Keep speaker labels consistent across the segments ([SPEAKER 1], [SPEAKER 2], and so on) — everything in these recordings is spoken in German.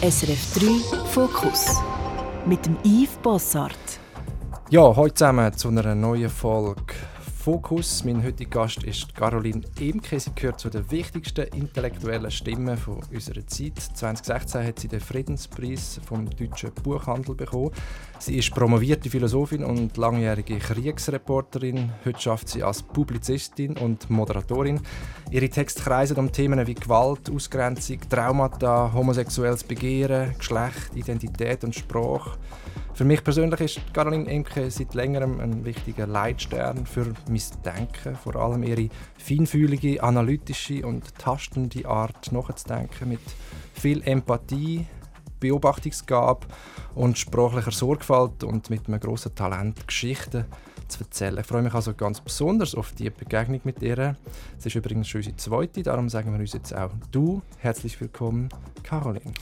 [SPEAKER 1] SRF 3 Fokus mit dem Yves Bossart.
[SPEAKER 2] Ja, heute zusammen zu einer neuen Folge Fokus. Mein heutiger Gast ist Caroline Emke. Sie gehört zu den wichtigsten intellektuellen Stimmen von unserer Zeit. 2016 hat sie den Friedenspreis vom Deutschen Buchhandel bekommen. Sie ist promovierte Philosophin und langjährige Kriegsreporterin. Heute schafft sie als Publizistin und Moderatorin. Ihre Texte kreisen um Themen wie Gewalt, Ausgrenzung, Traumata, homosexuelles Begehren, Geschlecht, Identität und Sprache. Für mich persönlich ist Caroline Emke seit längerem ein wichtiger Leitstern für mein Denken. Vor allem ihre feinfühlige, analytische und tastende Art nachzudenken mit viel Empathie, Beobachtungsgabe und sprachlicher Sorgfalt und mit einem grossen Talent Geschichten zu erzählen. Ich freue mich also ganz besonders auf die Begegnung mit ihr. Es ist übrigens schon unsere zweite, darum sagen wir uns jetzt auch du. Herzlich willkommen, Caroline.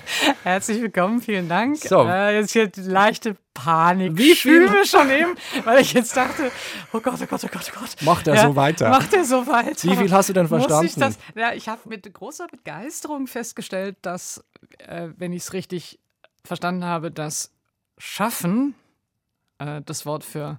[SPEAKER 3] Herzlich willkommen, vielen Dank.
[SPEAKER 2] So.
[SPEAKER 3] Äh, jetzt hier leichte Panik.
[SPEAKER 2] Wie viel-
[SPEAKER 3] schon eben, weil ich jetzt dachte, oh Gott, oh Gott, oh Gott, oh Gott.
[SPEAKER 2] Macht er so weiter?
[SPEAKER 3] Macht er so weiter?
[SPEAKER 2] Wie viel hast du denn
[SPEAKER 3] Muss
[SPEAKER 2] verstanden?
[SPEAKER 3] Ich, das, ja, ich habe mit großer Begeisterung festgestellt, dass, äh, wenn ich es richtig verstanden habe, das Schaffen äh, das Wort für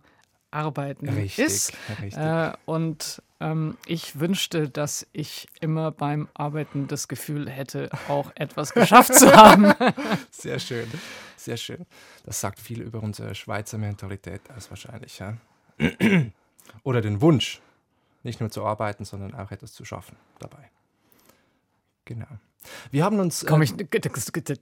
[SPEAKER 3] Arbeiten
[SPEAKER 2] Richtig,
[SPEAKER 3] ist.
[SPEAKER 2] richtig.
[SPEAKER 3] Äh, und ähm, ich wünschte, dass ich immer beim Arbeiten das Gefühl hätte, auch etwas geschafft zu haben.
[SPEAKER 2] Sehr schön, sehr schön. Das sagt viel über unsere Schweizer Mentalität aus wahrscheinlich. Ja? Oder den Wunsch, nicht nur zu arbeiten, sondern auch etwas zu schaffen dabei. Genau. Wir haben uns...
[SPEAKER 3] Komm,
[SPEAKER 2] äh,
[SPEAKER 3] ich,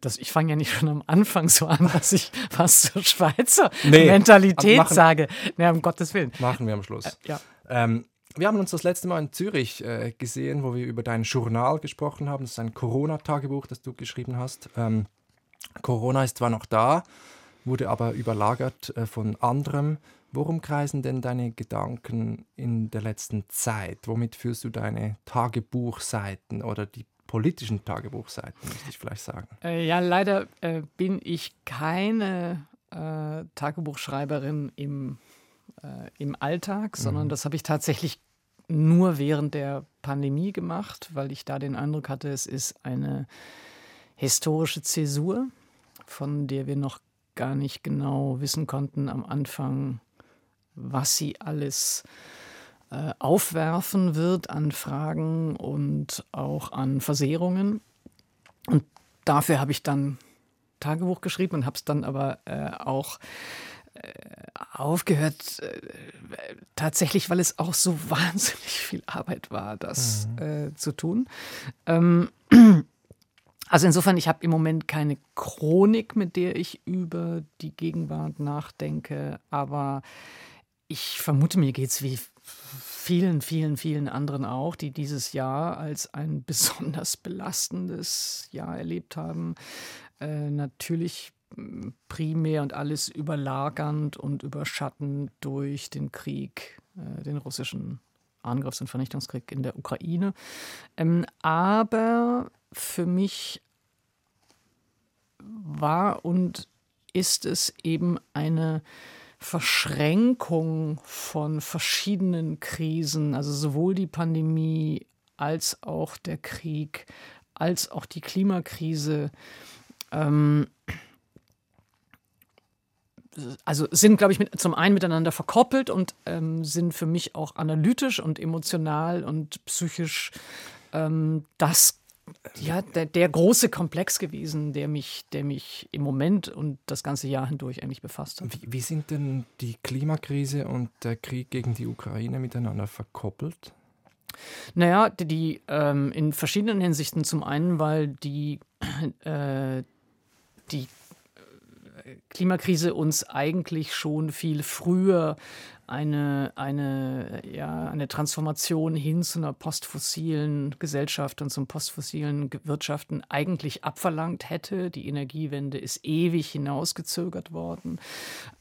[SPEAKER 3] das, ich fange ja nicht schon am Anfang so an, dass ich was zur Schweizer
[SPEAKER 2] Nee,
[SPEAKER 3] Mentalität
[SPEAKER 2] machen-
[SPEAKER 3] sage. Nee, um Gottes Willen.
[SPEAKER 2] machen wir am Schluss.
[SPEAKER 3] Ja.
[SPEAKER 2] Ähm, wir haben uns das letzte Mal in Zürich äh, gesehen, wo wir über dein Journal gesprochen haben. Das ist ein Corona-Tagebuch, das du geschrieben hast. Ähm, Corona ist zwar noch da, wurde aber überlagert äh, von anderem. Worum kreisen denn deine Gedanken in der letzten Zeit? Womit führst du deine Tagebuchseiten oder die politischen Tagebuchseiten, müsste ich vielleicht sagen?
[SPEAKER 3] Äh, ja, leider äh, bin ich keine äh, Tagebuchschreiberin im, äh, im Alltag, sondern das habe ich tatsächlich nur während der Pandemie gemacht, weil ich da den Eindruck hatte, es ist eine historische Zäsur, von der wir noch gar nicht genau wissen konnten am Anfang, was sie alles äh, aufwerfen wird an Fragen und auch an Versehrungen. Und dafür habe ich dann Tagebuch geschrieben und habe es dann aber äh, auch äh, aufgehört, äh, tatsächlich, weil es auch so wahnsinnig viel Arbeit war, das äh, zu tun. Ähm, also insofern, ich habe im Moment keine Chronik, mit der ich über die Gegenwart nachdenke, aber ich vermute, mir geht es wie vielen, vielen, vielen anderen auch, die dieses Jahr als ein besonders belastendes Jahr erlebt haben. Äh, natürlich mh, primär und alles überlagernd und überschattend durch den Krieg, äh, den russischen Angriffs- und Vernichtungskrieg in der Ukraine. Ähm, aber für mich war und ist es eben eine Verschränkung von verschiedenen Krisen, also sowohl die Pandemie als auch der Krieg, als auch die Klimakrise. Ähm, also sind, glaube ich, mit, zum einen miteinander verkoppelt und ähm, sind für mich auch analytisch und emotional und psychisch ähm, das ja, der, der große Komplex gewesen, der mich, der mich im Moment und das ganze Jahr hindurch eigentlich befasst hat.
[SPEAKER 2] Wie, wie sind denn die Klimakrise und der Krieg gegen die Ukraine miteinander verkoppelt?
[SPEAKER 3] Naja, die, die ähm, in verschiedenen Hinsichten. Zum einen, weil die, äh, die äh, Klimakrise uns eigentlich schon viel früher eine, eine, ja, eine Transformation hin zu einer postfossilen Gesellschaft und zum postfossilen Wirtschaften eigentlich abverlangt hätte. Die Energiewende ist ewig hinausgezögert worden.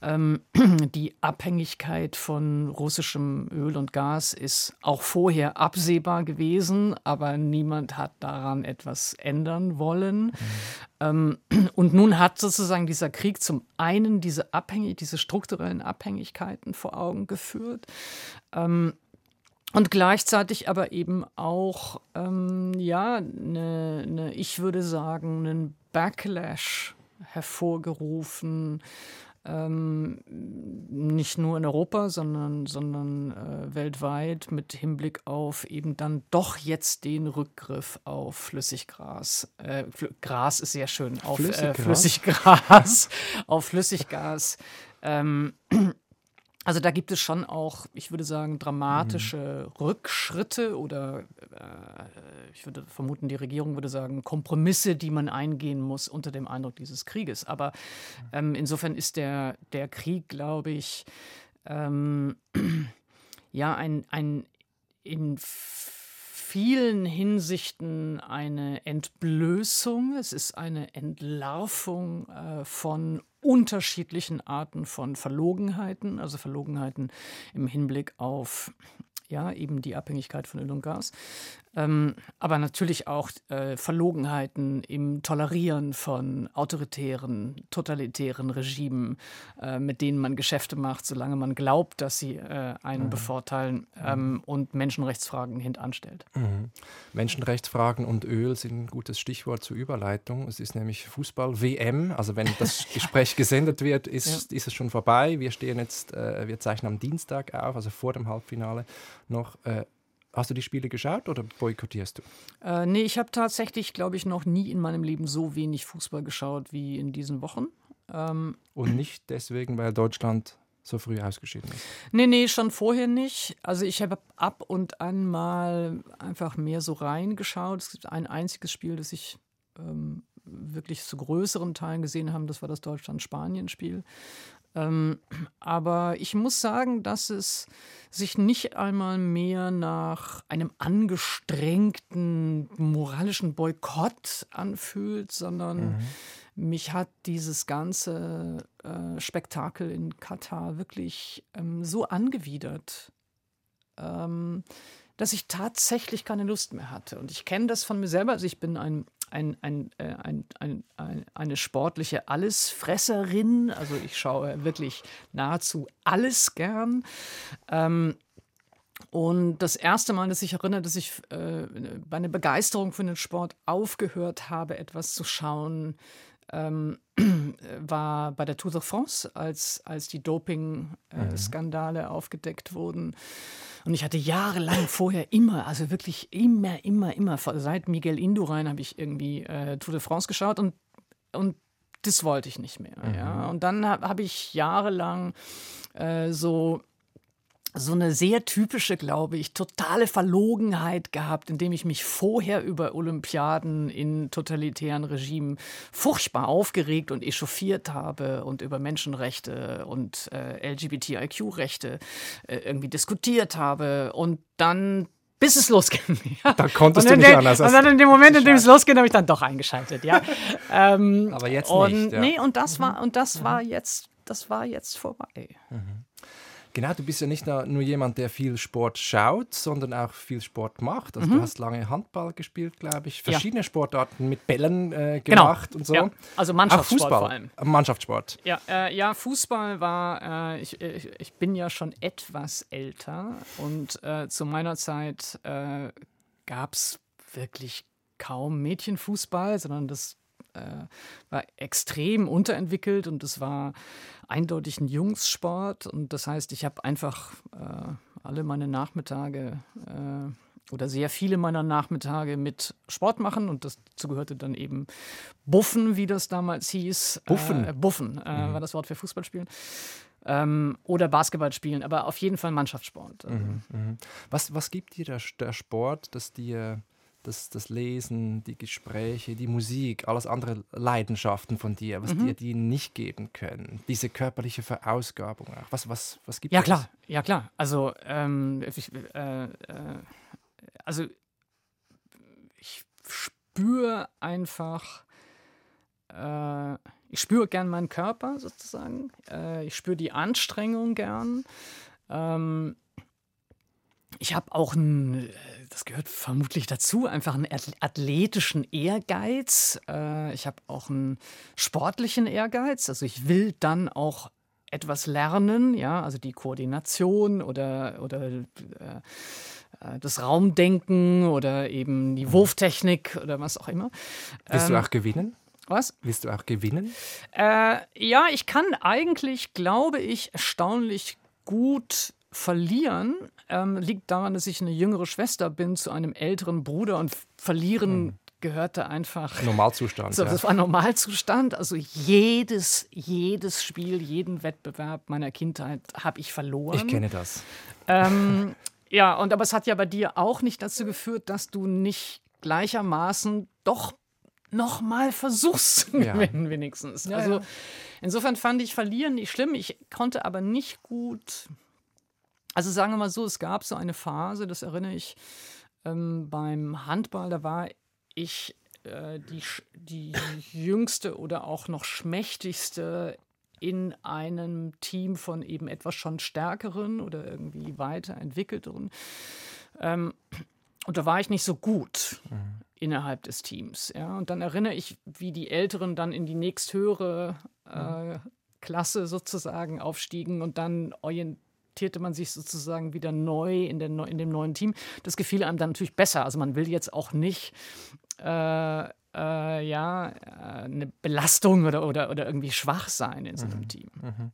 [SPEAKER 3] Ähm, die Abhängigkeit von russischem Öl und Gas ist auch vorher absehbar gewesen, aber niemand hat daran etwas ändern wollen. Ähm, und nun hat sozusagen dieser Krieg zum einen diese, Abhängig diese strukturellen Abhängigkeiten vor Augen geführt. Ähm, und gleichzeitig aber eben auch, ähm, ja, ne, ne, ich würde sagen, einen Backlash hervorgerufen. Ähm, nicht nur in Europa, sondern, sondern äh, weltweit mit Hinblick auf eben dann doch jetzt den Rückgriff auf Flüssiggras. Äh, Gras ist sehr schön, auf Flüssiggras, äh, Flüssiggras auf Flüssiggas. Ähm, also da gibt es schon auch, ich würde sagen, dramatische mhm. Rückschritte oder äh, ich würde vermuten, die Regierung würde sagen, Kompromisse, die man eingehen muss unter dem Eindruck dieses Krieges. Aber ähm, insofern ist der, der Krieg, glaube ich, ähm, ja ein, ein in vielen Hinsichten eine Entblößung, es ist eine Entlarvung äh, von unterschiedlichen Arten von Verlogenheiten, also Verlogenheiten im Hinblick auf ja, eben die Abhängigkeit von Öl und Gas. Ähm, aber natürlich auch äh, Verlogenheiten im Tolerieren von autoritären, totalitären Regimen, äh, mit denen man Geschäfte macht, solange man glaubt, dass sie äh, einen mhm. bevorteilen ähm, mhm. und Menschenrechtsfragen hintanstellt.
[SPEAKER 2] Mhm. Menschenrechtsfragen und Öl sind ein gutes Stichwort zur Überleitung. Es ist nämlich Fußball-WM. Also wenn das Gespräch gesendet wird, ist, ja. ist es schon vorbei. Wir stehen jetzt, äh, wir zeichnen am Dienstag auf, also vor dem Halbfinale noch. Hast du die Spiele geschaut oder boykottierst du?
[SPEAKER 3] Äh, nee, ich habe tatsächlich, glaube ich, noch nie in meinem Leben so wenig Fußball geschaut wie in diesen Wochen.
[SPEAKER 2] Ähm, Und nicht deswegen, weil Deutschland so früh ausgeschieden ist?
[SPEAKER 3] Nee, nee, schon vorher nicht. Also ich habe ab und an mal einfach mehr so reingeschaut. Es gibt ein einziges Spiel, das ich ähm, wirklich zu größeren Teilen gesehen habe. Das war das Deutschland-Spanien-Spiel. Ähm, aber ich muss sagen, dass es sich nicht einmal mehr nach einem angestrengten moralischen Boykott anfühlt, sondern mhm. mich hat dieses ganze äh, Spektakel in Katar wirklich ähm, so angewidert. Ähm, dass ich tatsächlich keine Lust mehr hatte. Und ich kenne das von mir selber. Also ich bin ein ein, ein, äh, ein, ein, eine sportliche Allesfresserin. Also ich schaue wirklich nahezu alles gern. Ähm, und das erste Mal, dass ich erinnere, dass ich äh, bei einer Begeisterung für den Sport aufgehört habe, etwas zu schauen, ähm, war bei der Tour de France, als, als die Doping-Skandale äh, aufgedeckt wurden. Und ich hatte jahrelang vorher immer, also wirklich immer, immer, immer, seit Miguel Indurain habe ich irgendwie äh, Tour de France geschaut und, und das wollte ich nicht mehr. Mhm. Ja. Und dann habe hab ich jahrelang äh, so so eine sehr typische, glaube ich, totale Verlogenheit gehabt, indem ich mich vorher über Olympiaden in totalitären Regimen furchtbar aufgeregt und echauffiert habe und über Menschenrechte und äh, LGBTIQ-Rechte äh, irgendwie diskutiert habe und dann bis es losging.
[SPEAKER 2] Ja. Da konntest du nicht
[SPEAKER 3] der,
[SPEAKER 2] anders.
[SPEAKER 3] Und dann in dem Moment, in dem es losging, habe ich dann doch eingeschaltet, ja.
[SPEAKER 2] ähm, Aber jetzt
[SPEAKER 3] und,
[SPEAKER 2] nicht. Ja.
[SPEAKER 3] Nee, und das war und das mhm. war jetzt, das war jetzt vorbei. Mhm.
[SPEAKER 2] Genau, du bist ja nicht nur jemand, der viel Sport schaut, sondern auch viel Sport macht. Also mhm. du hast lange Handball gespielt, glaube ich, verschiedene ja. Sportarten mit Bällen äh, genau. gemacht genau. und so.
[SPEAKER 3] Ja. Also Mannschaftssport Fußball, vor allem.
[SPEAKER 2] Mannschaftssport.
[SPEAKER 3] Ja, äh, ja Fußball war, äh, ich, ich, ich, bin ja schon etwas älter und äh, zu meiner Zeit äh, gab es wirklich kaum Mädchenfußball, sondern das äh, war extrem unterentwickelt und es war eindeutig ein Jungssport. Und das heißt, ich habe einfach äh, alle meine Nachmittage äh, oder sehr viele meiner Nachmittage mit Sport machen und dazu gehörte dann eben Buffen, wie das damals hieß.
[SPEAKER 2] Buffen?
[SPEAKER 3] Äh, Buffen äh, mhm. war das Wort für Fußballspielen. Ähm, oder Basketball spielen, aber auf jeden Fall Mannschaftssport.
[SPEAKER 2] Mhm, mh. was, was gibt dir der, der Sport, dass dir das, das Lesen, die Gespräche, die Musik, alles andere Leidenschaften von dir, was mhm. dir die nicht geben können. Diese körperliche Verausgabung auch. Was, was, was gibt
[SPEAKER 3] Ja,
[SPEAKER 2] das?
[SPEAKER 3] klar, ja, klar. Also, ähm, ich, äh, äh, also ich spüre einfach, äh, ich spüre gern meinen Körper sozusagen. Äh, ich spüre die Anstrengung gern. Ähm, ich habe auch einen, das gehört vermutlich dazu, einfach einen athletischen Ehrgeiz. Äh, ich habe auch einen sportlichen Ehrgeiz. Also ich will dann auch etwas lernen, ja, also die Koordination oder, oder äh, äh das Raumdenken oder eben die mhm. Wurftechnik oder was auch immer.
[SPEAKER 2] Willst ähm, du auch gewinnen?
[SPEAKER 3] Was?
[SPEAKER 2] Willst du auch gewinnen?
[SPEAKER 3] Äh, ja, ich kann eigentlich, glaube ich, erstaunlich gut verlieren. Ähm, liegt daran, dass ich eine jüngere Schwester bin zu einem älteren Bruder und verlieren mhm gehörte einfach.
[SPEAKER 2] Normalzustand.
[SPEAKER 3] So, das war Normalzustand. Also jedes, jedes Spiel, jeden Wettbewerb meiner Kindheit habe ich verloren.
[SPEAKER 2] Ich kenne das.
[SPEAKER 3] Ähm, ja, und aber es hat ja bei dir auch nicht dazu geführt, dass du nicht gleichermaßen doch noch mal versuchst zu gewinnen, ja. wenigstens. Ja, also insofern fand ich Verlieren nicht schlimm. Ich konnte aber nicht gut. Also sagen wir mal so, es gab so eine Phase, das erinnere ich ähm, beim Handball, da war ich äh, die, die jüngste oder auch noch schmächtigste in einem Team von eben etwas schon stärkeren oder irgendwie weiterentwickelteren. Ähm, und da war ich nicht so gut mhm. innerhalb des Teams. Ja? Und dann erinnere ich, wie die Älteren dann in die nächsthöhere äh, mhm. Klasse sozusagen aufstiegen und dann orientierte man sich sozusagen wieder neu in, der, in dem neuen Team. Das gefiel einem dann natürlich besser. Also man will jetzt auch nicht äh, äh, ja, äh, eine Belastung oder, oder, oder irgendwie schwach sein in so einem mhm. Team. Mhm.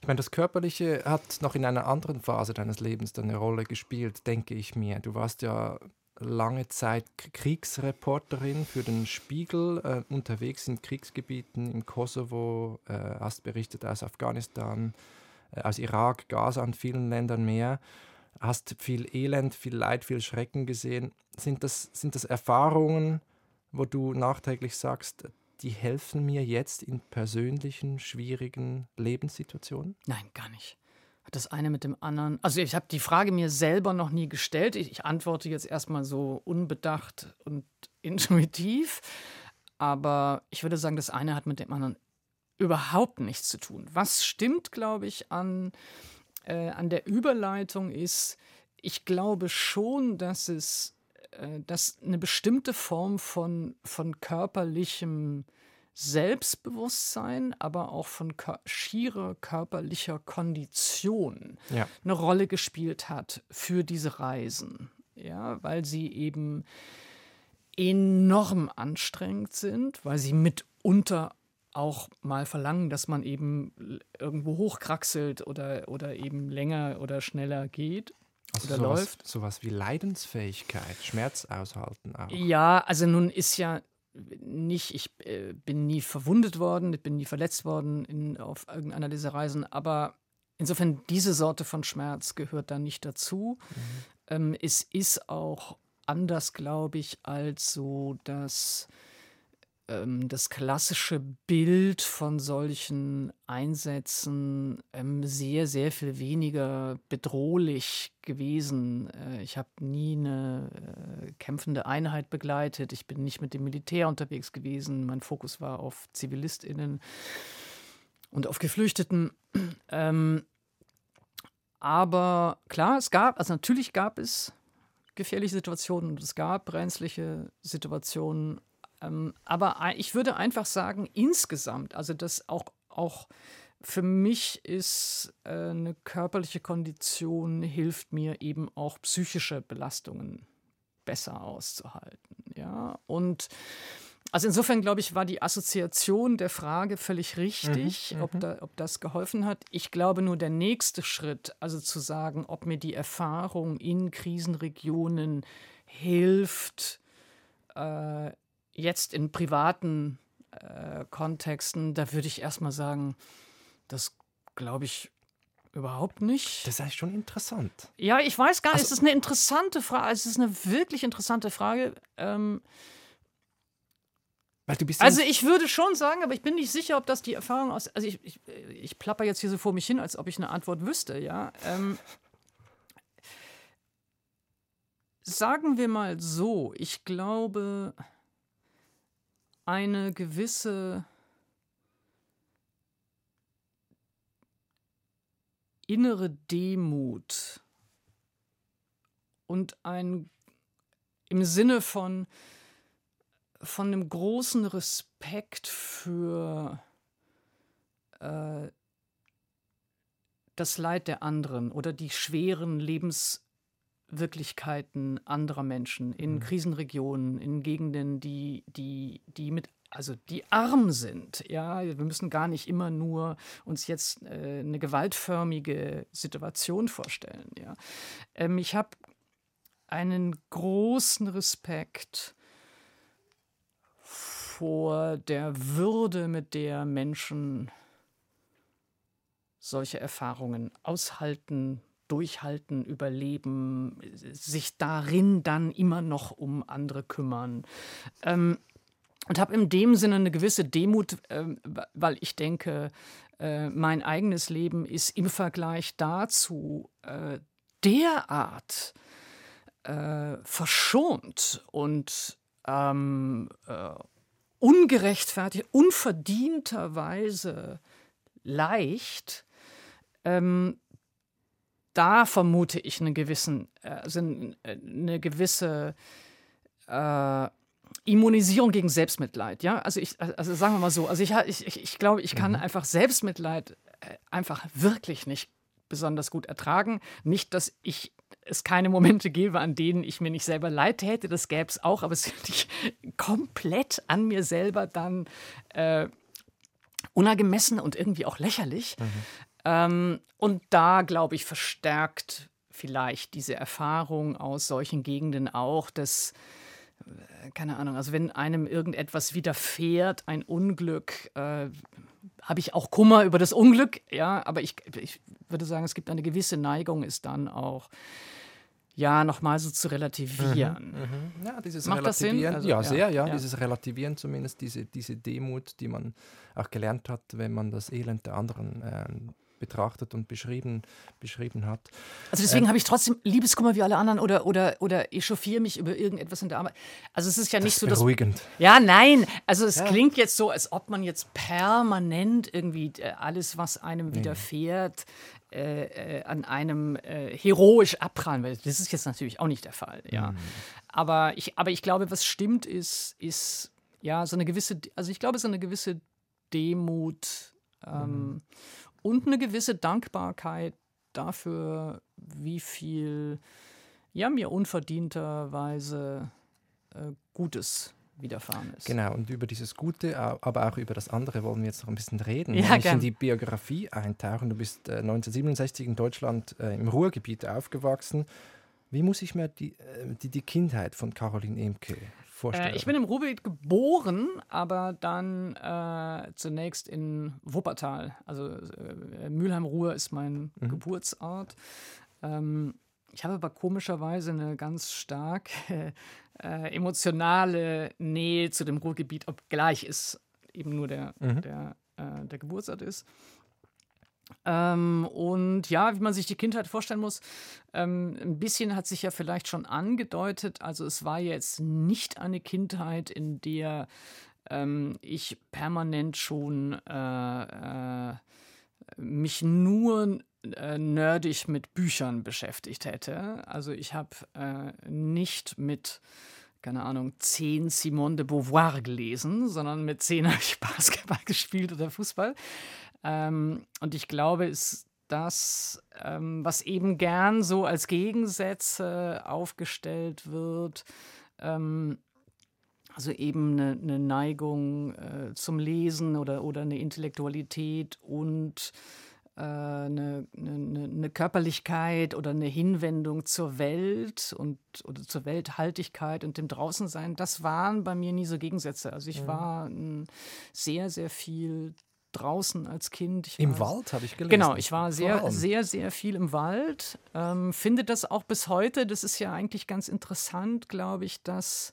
[SPEAKER 2] Ich meine, das Körperliche hat noch in einer anderen Phase deines Lebens eine Rolle gespielt, denke ich mir. Du warst ja lange Zeit Kriegsreporterin für den Spiegel, äh, unterwegs in Kriegsgebieten im Kosovo, äh, hast berichtet aus Afghanistan, aus Irak, Gaza und vielen Ländern mehr hast viel Elend, viel Leid, viel Schrecken gesehen. Sind das, sind das Erfahrungen, wo du nachträglich sagst, die helfen mir jetzt in persönlichen, schwierigen Lebenssituationen?
[SPEAKER 3] Nein, gar nicht. Hat das eine mit dem anderen. Also ich habe die Frage mir selber noch nie gestellt. Ich, ich antworte jetzt erstmal so unbedacht und intuitiv. Aber ich würde sagen, das eine hat mit dem anderen überhaupt nichts zu tun. Was stimmt, glaube ich, an äh, an der Überleitung ist, ich glaube schon, dass es äh, dass eine bestimmte Form von, von körperlichem Selbstbewusstsein, aber auch von kör schierer körperlicher Kondition ja. eine Rolle gespielt hat für diese Reisen. Ja, weil sie eben enorm anstrengend sind, weil sie mitunter auch mal verlangen, dass man eben irgendwo hochkraxelt oder, oder eben länger oder schneller geht
[SPEAKER 2] also oder sowas, läuft. Sowas wie Leidensfähigkeit, Schmerz aushalten auch.
[SPEAKER 3] Ja, also nun ist ja nicht, ich äh, bin nie verwundet worden, ich bin nie verletzt worden in, auf irgendeiner dieser Reisen, aber insofern diese Sorte von Schmerz gehört da nicht dazu. Mhm. Ähm, es ist auch anders, glaube ich, als so, dass ähm, das klassische Bild von solchen Einsätzen ähm, sehr, sehr viel weniger bedrohlich gewesen. Äh, ich habe nie eine äh, kämpfende Einheit begleitet. Ich bin nicht mit dem Militär unterwegs gewesen. Mein Fokus war auf ZivilistInnen und auf Geflüchteten. Ähm, aber klar, es gab, also natürlich gab es gefährliche Situationen und es gab brenzliche Situationen aber ich würde einfach sagen, insgesamt, also das auch, auch für mich ist äh, eine körperliche Kondition, hilft mir eben auch psychische Belastungen besser auszuhalten. Ja, und also insofern glaube ich, war die Assoziation der Frage völlig richtig, mhm, ob, mhm. da, ob das geholfen hat. Ich glaube nur der nächste Schritt, also zu sagen, ob mir die Erfahrung in Krisenregionen hilft, äh, jetzt in privaten äh, Kontexten, da würde ich erstmal sagen, das glaube ich überhaupt nicht.
[SPEAKER 2] Das ist eigentlich schon interessant.
[SPEAKER 3] Ja, ich weiß gar nicht. Also, es ist eine interessante Frage. Es ist eine wirklich interessante Frage. Ähm, also ich würde schon sagen, aber ich bin nicht sicher, ob das die Erfahrung aus. Also ich, ich, ich plapper jetzt hier so vor mich hin, als ob ich eine Antwort wüsste, ja. Ähm, sagen wir mal so, ich glaube eine gewisse innere Demut und ein im Sinne von von einem großen Respekt für äh, das Leid der anderen oder die schweren Lebenswirklichkeiten anderer Menschen in mhm. Krisenregionen, in Gegenden, die, die, die mit also die arm sind. Ja, wir müssen gar nicht immer nur uns jetzt äh, eine gewaltförmige Situation vorstellen. Ja, ähm, ich habe einen großen Respekt vor der Würde, mit der Menschen solche Erfahrungen aushalten, durchhalten, überleben, sich darin dann immer noch um andere kümmern. Ähm, und habe in dem Sinne eine gewisse Demut, äh, weil ich denke, äh, mein eigenes Leben ist im Vergleich dazu äh, derart äh, verschont und ähm, äh, ungerechtfertigt, unverdienterweise leicht, ähm, da vermute ich einen gewissen, also eine gewisse äh, Immunisierung gegen Selbstmitleid. Ja, also ich, also sagen wir mal so, also ich, ich, ich glaube, ich kann mhm. einfach Selbstmitleid äh, einfach wirklich nicht besonders gut ertragen. Nicht, dass ich es keine Momente gäbe, an denen ich mir nicht selber leid täte, das gäbe es auch, aber es ist nicht komplett an mir selber dann äh, unangemessen und irgendwie auch lächerlich. Mhm. Ähm, und da, glaube ich, verstärkt vielleicht diese Erfahrung aus solchen Gegenden auch, dass äh, keine Ahnung, also wenn einem irgendetwas widerfährt, ein Unglück, äh, habe ich auch Kummer über das Unglück, ja, aber ich, ich würde sagen, es gibt eine gewisse Neigung, ist dann auch ja, nochmal so zu relativieren.
[SPEAKER 2] Mhm, mhm. Ja, dieses Macht Relativieren, also, ja, sehr, ja, ja, dieses Relativieren zumindest, diese, diese Demut, die man auch gelernt hat, wenn man das Elend der anderen äh, betrachtet und beschrieben, beschrieben hat.
[SPEAKER 3] Also deswegen äh, habe ich trotzdem Liebeskummer wie alle anderen oder, oder, oder echauffiere mich über irgendetwas in der Arbeit. Also es ist ja nicht
[SPEAKER 2] das
[SPEAKER 3] so,
[SPEAKER 2] dass... Beruhigend.
[SPEAKER 3] Ja, nein. Also es ja. klingt jetzt so, als ob man jetzt permanent irgendwie äh, alles, was einem nee. widerfährt, äh, äh, an einem äh, heroisch abprallen will. Das ist jetzt natürlich auch nicht der Fall, ja. Mhm. Aber, ich, aber ich glaube, was stimmt, ist, ist ja so eine gewisse, also ich glaube, so eine gewisse Demut. Ähm, mhm und eine gewisse Dankbarkeit dafür, wie viel ja, mir unverdienterweise äh, Gutes widerfahren ist.
[SPEAKER 2] Genau, und über dieses Gute, aber auch über das andere wollen wir jetzt noch ein bisschen reden. Ja, Wenn ich in die Biografie eintauchen, du bist äh, 1967 in Deutschland äh, im Ruhrgebiet aufgewachsen. Wie muss ich mir die, äh, die, die Kindheit von Caroline Emke vorstellen?
[SPEAKER 3] Äh, ich bin im Ruhrgebiet geboren, aber dann äh, zunächst in Wuppertal. Also äh, Mülheim-Ruhr ist mein mhm. Geburtsort. Ähm, ich habe aber komischerweise eine ganz stark äh, emotionale Nähe zu dem Ruhrgebiet, obgleich es eben nur der, mhm. der, äh, der Geburtsort ist. Ähm, und ja, wie man sich die Kindheit vorstellen muss, ähm, ein bisschen hat sich ja vielleicht schon angedeutet. Also es war jetzt nicht eine Kindheit, in der ähm, ich permanent schon äh, äh, mich nur äh, nerdig mit Büchern beschäftigt hätte. Also ich habe äh, nicht mit keine Ahnung, zehn Simone de Beauvoir gelesen, sondern mit zehn habe ich Basketball gespielt oder Fußball. Ähm, und ich glaube, ist das, ähm, was eben gern so als Gegensätze aufgestellt wird, ähm, also eben eine, eine Neigung äh, zum Lesen oder, oder eine Intellektualität und äh, eine, eine, eine, Körperlichkeit oder eine Hinwendung zur Welt und oder zur Welthaltigkeit und dem Draußensein, das waren bei mir nie so Gegensätze. Also ich mhm. war sehr, sehr viel draußen als Kind.
[SPEAKER 2] Im Wald habe ich gelesen.
[SPEAKER 3] Genau, ich war sehr, sehr, sehr viel im Wald. Ähm, finde das auch bis heute. Das ist ja eigentlich ganz interessant, glaube ich, dass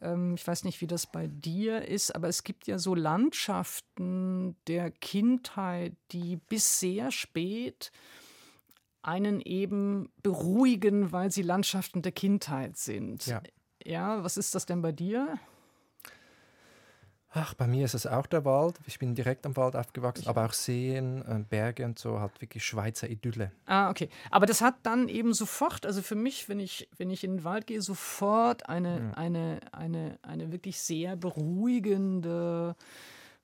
[SPEAKER 3] ähm, ich weiß nicht, wie das bei dir ist, aber es gibt ja so Landschaften der Kindheit, die bis sehr spät einen eben beruhigen, weil sie Landschaften der Kindheit sind. Ja. Ja, was ist das denn bei dir?
[SPEAKER 2] Ach, bei mir ist es auch der Wald. Ich bin direkt am Wald aufgewachsen, aber auch Seen, äh, Berge und so, halt wirklich Schweizer Idylle.
[SPEAKER 3] Ah, okay. Aber das hat dann eben sofort, also für mich, wenn ich, wenn ich in den Wald gehe, sofort eine, ja. eine, eine, eine wirklich sehr beruhigende,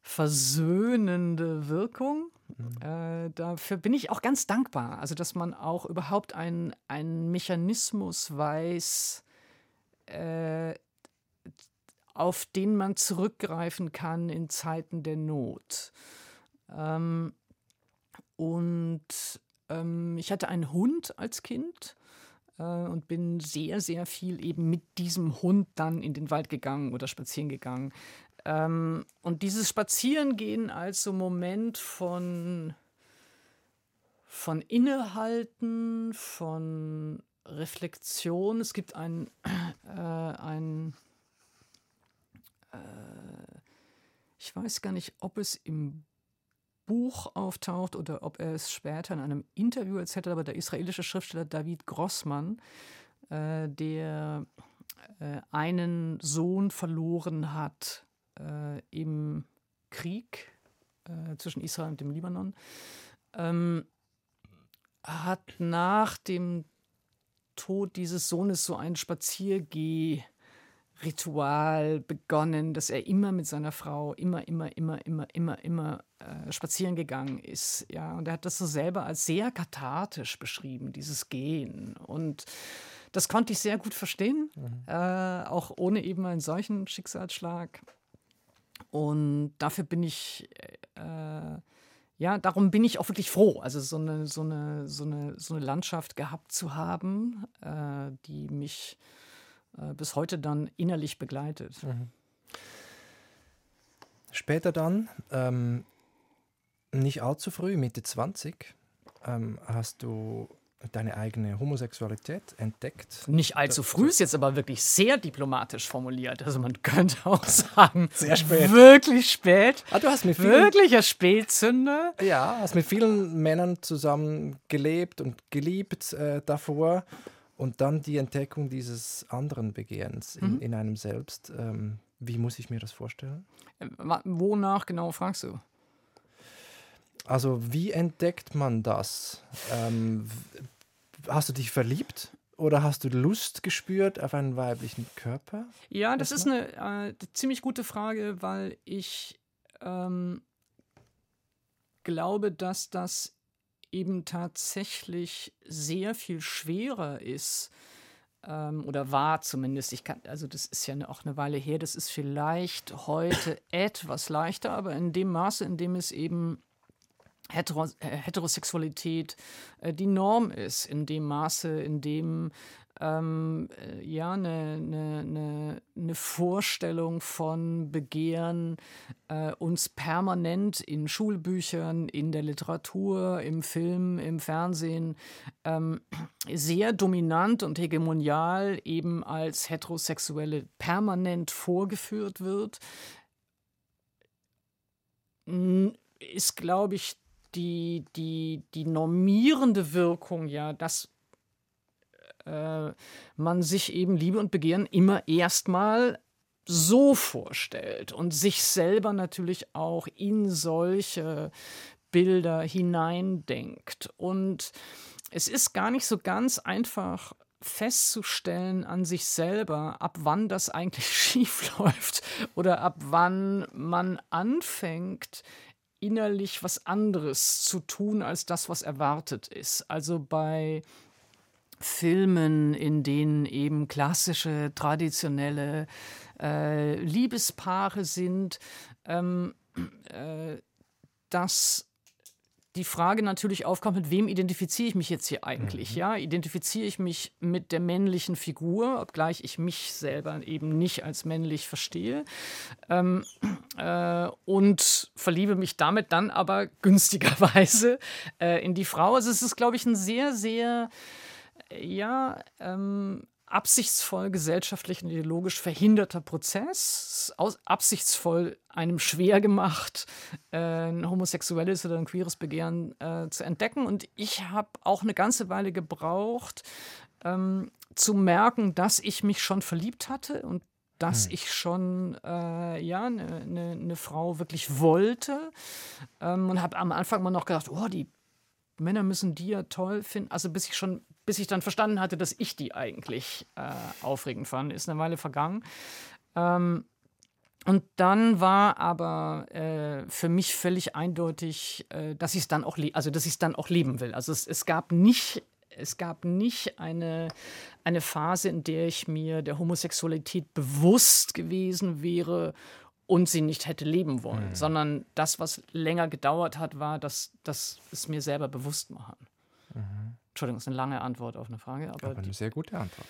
[SPEAKER 3] versöhnende Wirkung. Mhm. Äh, dafür bin ich auch ganz dankbar. Also, dass man auch überhaupt einen Mechanismus weiß, äh, auf den man zurückgreifen kann in Zeiten der Not. Ähm, und ähm, ich hatte einen Hund als Kind äh, und bin sehr, sehr viel eben mit diesem Hund dann in den Wald gegangen oder spazieren gegangen. Ähm, und dieses Spazierengehen als so Moment von, von Innehalten, von Reflexion. Es gibt ein, äh, ein äh, ich weiß gar nicht, ob es im Buch auftaucht oder ob er es später in einem Interview erzählt, aber der israelische Schriftsteller David Grossmann, äh, der äh, einen Sohn verloren hat äh, im Krieg äh, zwischen Israel und dem Libanon, ähm, hat nach dem Tod dieses Sohnes so ein Spaziergeh Ritual begonnen, dass er immer mit seiner Frau immer, immer, immer, immer, immer, immer äh, spazieren gegangen ist. Ja, und er hat das so selber als sehr kathartisch beschrieben, dieses Gehen. Und das konnte ich sehr gut verstehen, mhm. äh, auch ohne eben einen solchen Schicksalsschlag. Und dafür bin ich, äh, ja, darum bin ich auch wirklich froh, also so eine, so eine, so eine, so eine Landschaft gehabt zu haben, äh, die mich äh, bis heute dann innerlich begleitet. Mhm.
[SPEAKER 2] Später dann, ähm, nicht allzu früh, Mitte 20, ähm, hast du deine eigene Homosexualität entdeckt.
[SPEAKER 3] Nicht allzu früh ist jetzt aber wirklich sehr diplomatisch formuliert. Also man könnte auch sagen,
[SPEAKER 2] sehr spät.
[SPEAKER 3] Wirklich spät.
[SPEAKER 2] Ah, du hast mit
[SPEAKER 3] vielen, Wirklicher Spätzünder.
[SPEAKER 2] Ja, hast mit vielen Männern zusammen gelebt und geliebt äh, davor. Und dann die Entdeckung dieses anderen Begehrens in, mhm. in einem selbst. Ähm, wie muss ich mir das vorstellen?
[SPEAKER 3] Äh, wonach genau fragst du?
[SPEAKER 2] Also wie entdeckt man das? Ähm, hast du dich verliebt oder hast du Lust gespürt auf einen weiblichen Körper?
[SPEAKER 3] Ja, das ist eine äh, ziemlich gute Frage, weil ich ähm, glaube, dass das eben tatsächlich sehr viel schwerer ist ähm, oder war zumindest. Ich kann, also das ist ja auch eine Weile her. Das ist vielleicht heute etwas leichter, aber in dem Maße, in dem es eben äh, Heterosexualität äh, die Norm ist, in dem Maße, in dem ähm, äh, ja eine, eine, eine, eine, Vorstellung von Begehren äh, uns permanent in Schulbüchern, in der Literatur, im Film, im Fernsehen ähm, sehr dominant und hegemonial eben als Heterosexuelle permanent vorgeführt wird, ist, glaube ich, die, die, die normierende Wirkung ja, dass äh, man sich eben Liebe und Begehren immer erstmal so vorstellt und sich selber natürlich auch in solche Bilder hineindenkt. Und es ist gar nicht so ganz einfach festzustellen an sich selber, ab wann das eigentlich schief läuft oder ab wann man anfängt, innerlich was anderes zu tun als das, was erwartet ist. Also bei Filmen, in denen eben klassische, traditionelle äh, Liebespaare sind, ähm, äh, dass die Frage natürlich aufkommt, mit wem identifiziere ich mich jetzt hier eigentlich? Mhm. Ja, identifiziere ich mich mit der männlichen Figur, obgleich ich mich selber eben nicht als männlich verstehe ähm, äh, und verliebe mich damit dann aber günstigerweise äh, in die Frau. Also es ist, glaube ich, ein sehr, sehr ja, ähm, absichtsvoll gesellschaftlich und ideologisch verhinderter Prozess, aus, absichtsvoll einem schwer gemacht, äh, ein homosexuelles oder ein queeres Begehren äh, zu entdecken. Und ich habe auch eine ganze Weile gebraucht, ähm, zu merken, dass ich mich schon verliebt hatte und dass hm. ich schon äh, ja eine ne, ne Frau wirklich wollte ähm, und habe am Anfang mal noch gedacht, oh, die Männer müssen die ja toll finden. Also bis ich schon, bis ich dann verstanden hatte, dass ich die eigentlich äh, aufregend fand, ist eine Weile vergangen. Ähm, und dann war aber äh, für mich völlig eindeutig, äh, dass ich es dann auch, also dass ich es dann auch leben will. Also es, es gab nicht es gab nicht eine, eine Phase, in der ich mir der Homosexualität bewusst gewesen wäre und sie nicht hätte leben wollen, mhm. sondern das, was länger gedauert hat, war, dass, dass es mir selber bewusst machen. Mhm. Entschuldigung, das ist eine lange Antwort auf eine Frage. Aber,
[SPEAKER 2] aber eine sehr gute Antwort.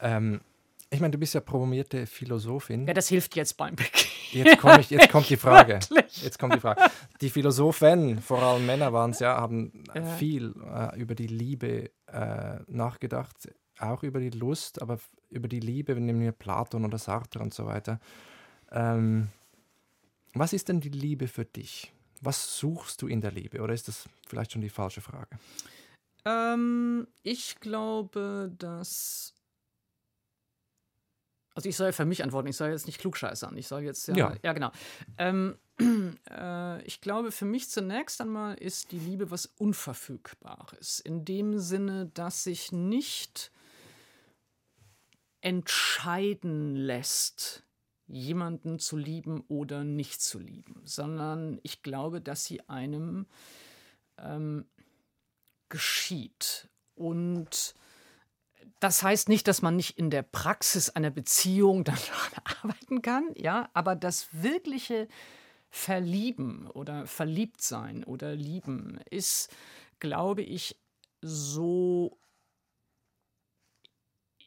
[SPEAKER 2] Ähm, ich meine, du bist ja promovierte Philosophin.
[SPEAKER 3] Ja, das hilft jetzt beim Beginn.
[SPEAKER 2] Jetzt, komm ich, jetzt kommt die Frage. Jetzt kommt die Frage. Die Philosophen, vor allem Männer waren es ja, haben ja. viel äh, über die Liebe äh, nachgedacht, auch über die Lust, aber über die Liebe, wenn wir Platon oder Sartre und so weiter. Ähm, was ist denn die Liebe für dich? Was suchst du in der Liebe? Oder ist das vielleicht schon die falsche Frage?
[SPEAKER 3] Ähm, ich glaube, dass also ich soll für mich antworten, ich soll jetzt nicht klugscheißern. Ich soll jetzt ja, ja. ja genau. Ähm, äh, ich glaube, für mich zunächst einmal ist die Liebe was Unverfügbares. In dem Sinne, dass sich nicht entscheiden lässt, jemanden zu lieben oder nicht zu lieben, sondern ich glaube, dass sie einem ähm, geschieht. Und das heißt nicht, dass man nicht in der Praxis einer Beziehung daran arbeiten kann, ja, aber das wirkliche Verlieben oder Verliebtsein oder Lieben ist, glaube ich, so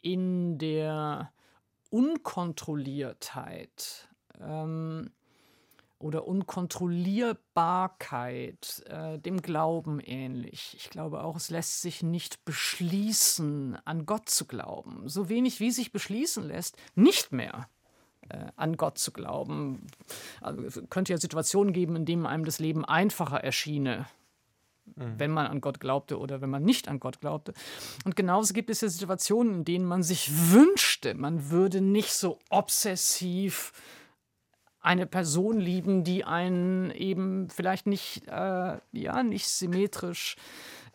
[SPEAKER 3] in der Unkontrolliertheit ähm, oder Unkontrollierbarkeit äh, dem Glauben ähnlich. Ich glaube auch, es lässt sich nicht beschließen, an Gott zu glauben. So wenig wie sich beschließen lässt, nicht mehr äh, an Gott zu glauben. Also, es könnte ja Situationen geben, in denen einem das Leben einfacher erschiene, mhm. wenn man an Gott glaubte oder wenn man nicht an Gott glaubte. Und genauso gibt es ja Situationen, in denen man sich wünschte, man würde nicht so obsessiv eine Person lieben, die einen eben vielleicht nicht, äh, ja, nicht symmetrisch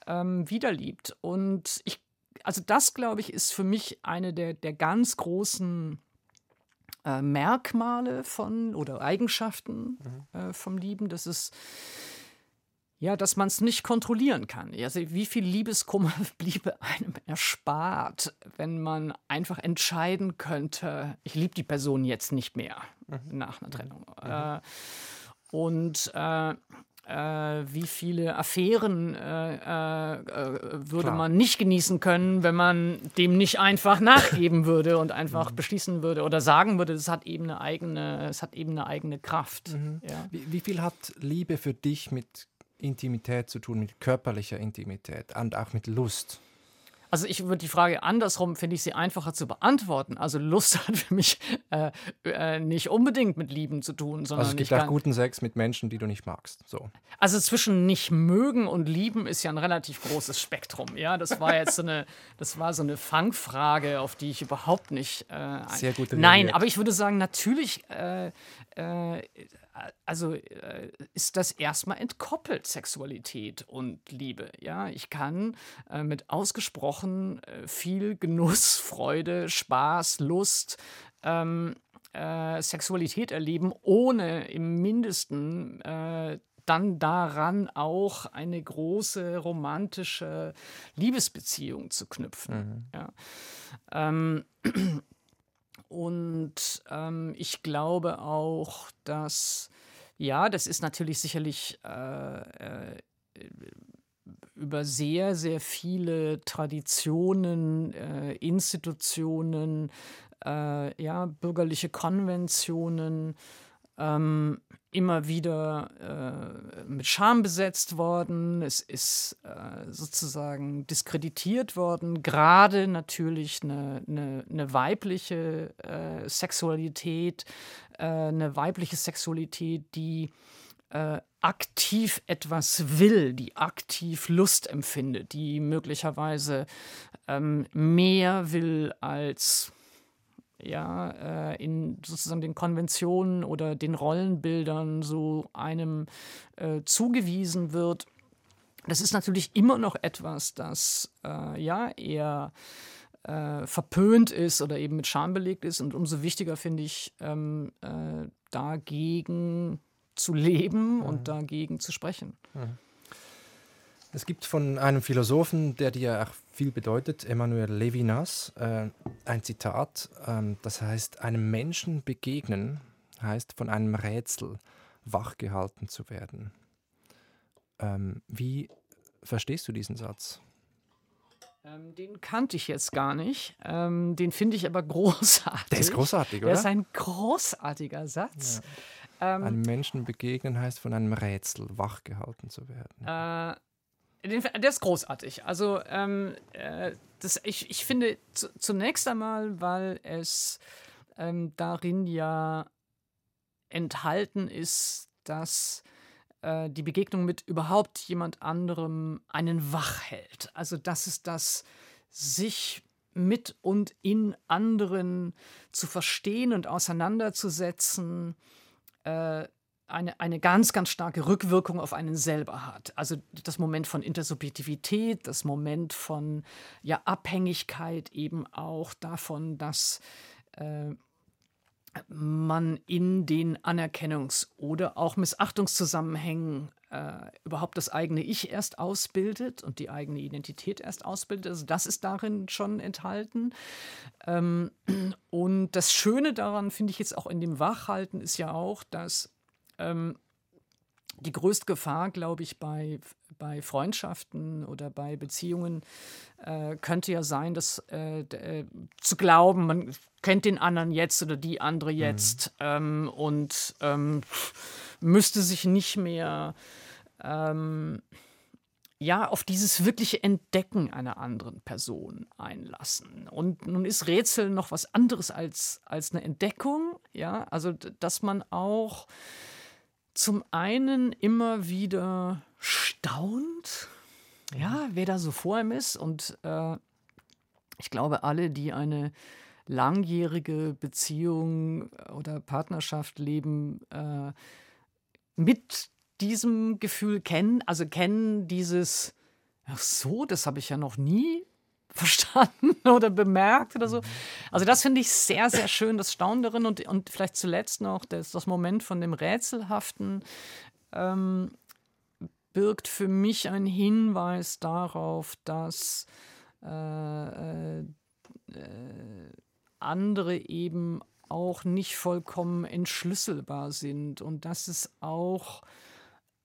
[SPEAKER 3] ähm, wiederliebt. Und ich, also das, glaube ich, ist für mich eine der, der ganz großen äh, Merkmale von oder Eigenschaften mhm. äh, vom Lieben, dass es ja, dass man es nicht kontrollieren kann. Also wie viel Liebeskummer bliebe einem erspart, wenn man einfach entscheiden könnte, ich liebe die Person jetzt nicht mehr mhm. nach einer Trennung. Mhm. Äh, und äh, äh, wie viele Affären äh, äh, würde Klar. man nicht genießen können, wenn man dem nicht einfach nachgeben würde und einfach mhm. beschließen würde oder sagen würde, es hat eben eine eigene, es hat eben eine eigene Kraft.
[SPEAKER 2] Mhm. Ja. Wie, wie, viel hat Liebe für dich mit Intimität zu tun, mit körperlicher Intimität und auch mit Lust.
[SPEAKER 3] Also ich würde die Frage andersrum, finde ich sie einfacher zu beantworten. Also Lust hat für mich äh, äh, nicht unbedingt mit Lieben zu tun, sondern
[SPEAKER 2] also es gibt auch guten Sex mit Menschen, die du nicht magst. So.
[SPEAKER 3] Also zwischen nicht mögen und lieben ist ja ein relativ großes Spektrum. Ja, das war jetzt so eine, das war so eine Fangfrage, auf die ich überhaupt nicht. Äh,
[SPEAKER 2] Sehr gut.
[SPEAKER 3] Nein, aber ich würde sagen, natürlich äh, äh, also äh, ist das erstmal entkoppelt, Sexualität und Liebe. Ja, ich kann äh, mit ausgesprochen äh, viel Genuss, Freude, Spaß, Lust, ähm, äh, Sexualität erleben, ohne im Mindesten äh, dann daran auch eine große romantische Liebesbeziehung zu knüpfen. Mhm. Ja. Ähm, und ähm, ich glaube auch, dass, ja, das ist natürlich sicherlich äh, äh, über sehr, sehr viele Traditionen, äh, Institutionen, äh, ja, bürgerliche Konventionen, ähm, immer wieder äh, mit Scham besetzt worden, es ist äh, sozusagen diskreditiert worden, gerade natürlich eine, eine, eine weibliche äh, Sexualität, äh, eine weibliche Sexualität, die äh, aktiv etwas will, die aktiv Lust empfindet, die möglicherweise ähm, mehr will als ja, äh, in sozusagen den Konventionen oder den Rollenbildern so einem äh, zugewiesen wird. Das ist natürlich immer noch etwas, das äh, ja eher äh, verpönt ist oder eben mit Scham belegt ist. Und umso wichtiger finde ich, ähm, äh, dagegen zu leben mhm. und dagegen zu sprechen. Mhm.
[SPEAKER 2] Es gibt von einem Philosophen, der dir auch viel bedeutet, Emmanuel Levinas, äh, ein Zitat, äh, das heißt, einem Menschen begegnen heißt von einem Rätsel wachgehalten zu werden. Ähm, wie verstehst du diesen Satz?
[SPEAKER 3] Ähm, den kannte ich jetzt gar nicht. Ähm, den finde ich aber großartig.
[SPEAKER 2] Der ist großartig, oder?
[SPEAKER 3] Der ist ein großartiger Satz.
[SPEAKER 2] Ja. Ähm, einem Menschen begegnen heißt von einem Rätsel wachgehalten zu werden.
[SPEAKER 3] Äh, der ist großartig. Also ähm, äh, das, ich, ich finde zunächst einmal, weil es ähm, darin ja enthalten ist, dass äh, die Begegnung mit überhaupt jemand anderem einen wach hält. Also das ist das sich mit und in anderen zu verstehen und auseinanderzusetzen, äh, eine, eine ganz, ganz starke Rückwirkung auf einen selber hat. Also das Moment von Intersubjektivität, das Moment von ja, Abhängigkeit eben auch davon, dass äh, man in den Anerkennungs- oder auch Missachtungszusammenhängen äh, überhaupt das eigene Ich erst ausbildet und die eigene Identität erst ausbildet. Also das ist darin schon enthalten. Ähm, und das Schöne daran, finde ich jetzt auch in dem Wachhalten, ist ja auch, dass ähm, die größte Gefahr, glaube ich, bei, bei Freundschaften oder bei Beziehungen äh, könnte ja sein, dass äh, äh, zu glauben, man kennt den anderen jetzt oder die andere mhm. jetzt mhm. ähm, und ähm, müsste sich nicht mehr ähm, ja, auf dieses wirkliche Entdecken einer anderen Person einlassen. Und nun ist Rätsel noch was anderes als, als eine Entdeckung, ja, also dass man auch zum einen immer wieder staunt, ja, wer da so vor ihm ist. Und äh, ich glaube, alle, die eine langjährige Beziehung oder Partnerschaft leben, äh, mit diesem Gefühl kennen, also kennen dieses, ach so, das habe ich ja noch nie verstanden oder bemerkt oder so. Also das finde ich sehr, sehr schön, das Staunen darin und, und vielleicht zuletzt noch das, das Moment von dem Rätselhaften ähm, birgt für mich einen Hinweis darauf, dass äh, äh, andere eben auch nicht vollkommen entschlüsselbar sind und dass es auch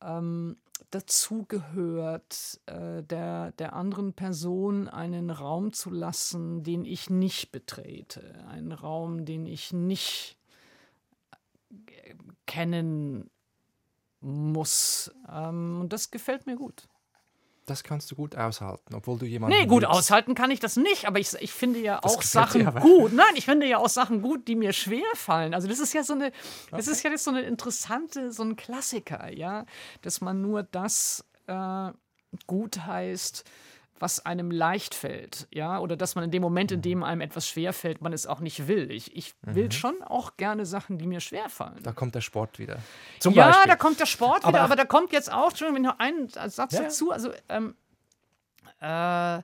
[SPEAKER 3] ähm, dazu gehört, äh, der, der anderen Person einen Raum zu lassen, den ich nicht betrete, einen Raum, den ich nicht äh, kennen muss. Ähm, und das gefällt mir gut.
[SPEAKER 2] Das kannst du gut aushalten, obwohl du jemanden.
[SPEAKER 3] Nee, gut liebst. aushalten kann ich das nicht, aber ich, ich finde ja das auch Sachen gut. Nein, ich finde ja auch Sachen gut, die mir schwer fallen. Also, das ist ja so eine, das ist ja jetzt so eine interessante, so ein Klassiker, ja, dass man nur das äh, gut heißt, was einem leicht fällt, ja, oder dass man in dem Moment, in dem einem etwas schwer fällt, man es auch nicht will. Ich, ich will mhm. schon auch gerne Sachen, die mir schwer fallen.
[SPEAKER 2] Da kommt der Sport wieder. Zum
[SPEAKER 3] ja,
[SPEAKER 2] Beispiel.
[SPEAKER 3] da kommt der Sport aber wieder, aber da kommt jetzt auch, Entschuldigung, noch einen Satz ja. dazu, also ähm, äh, äh,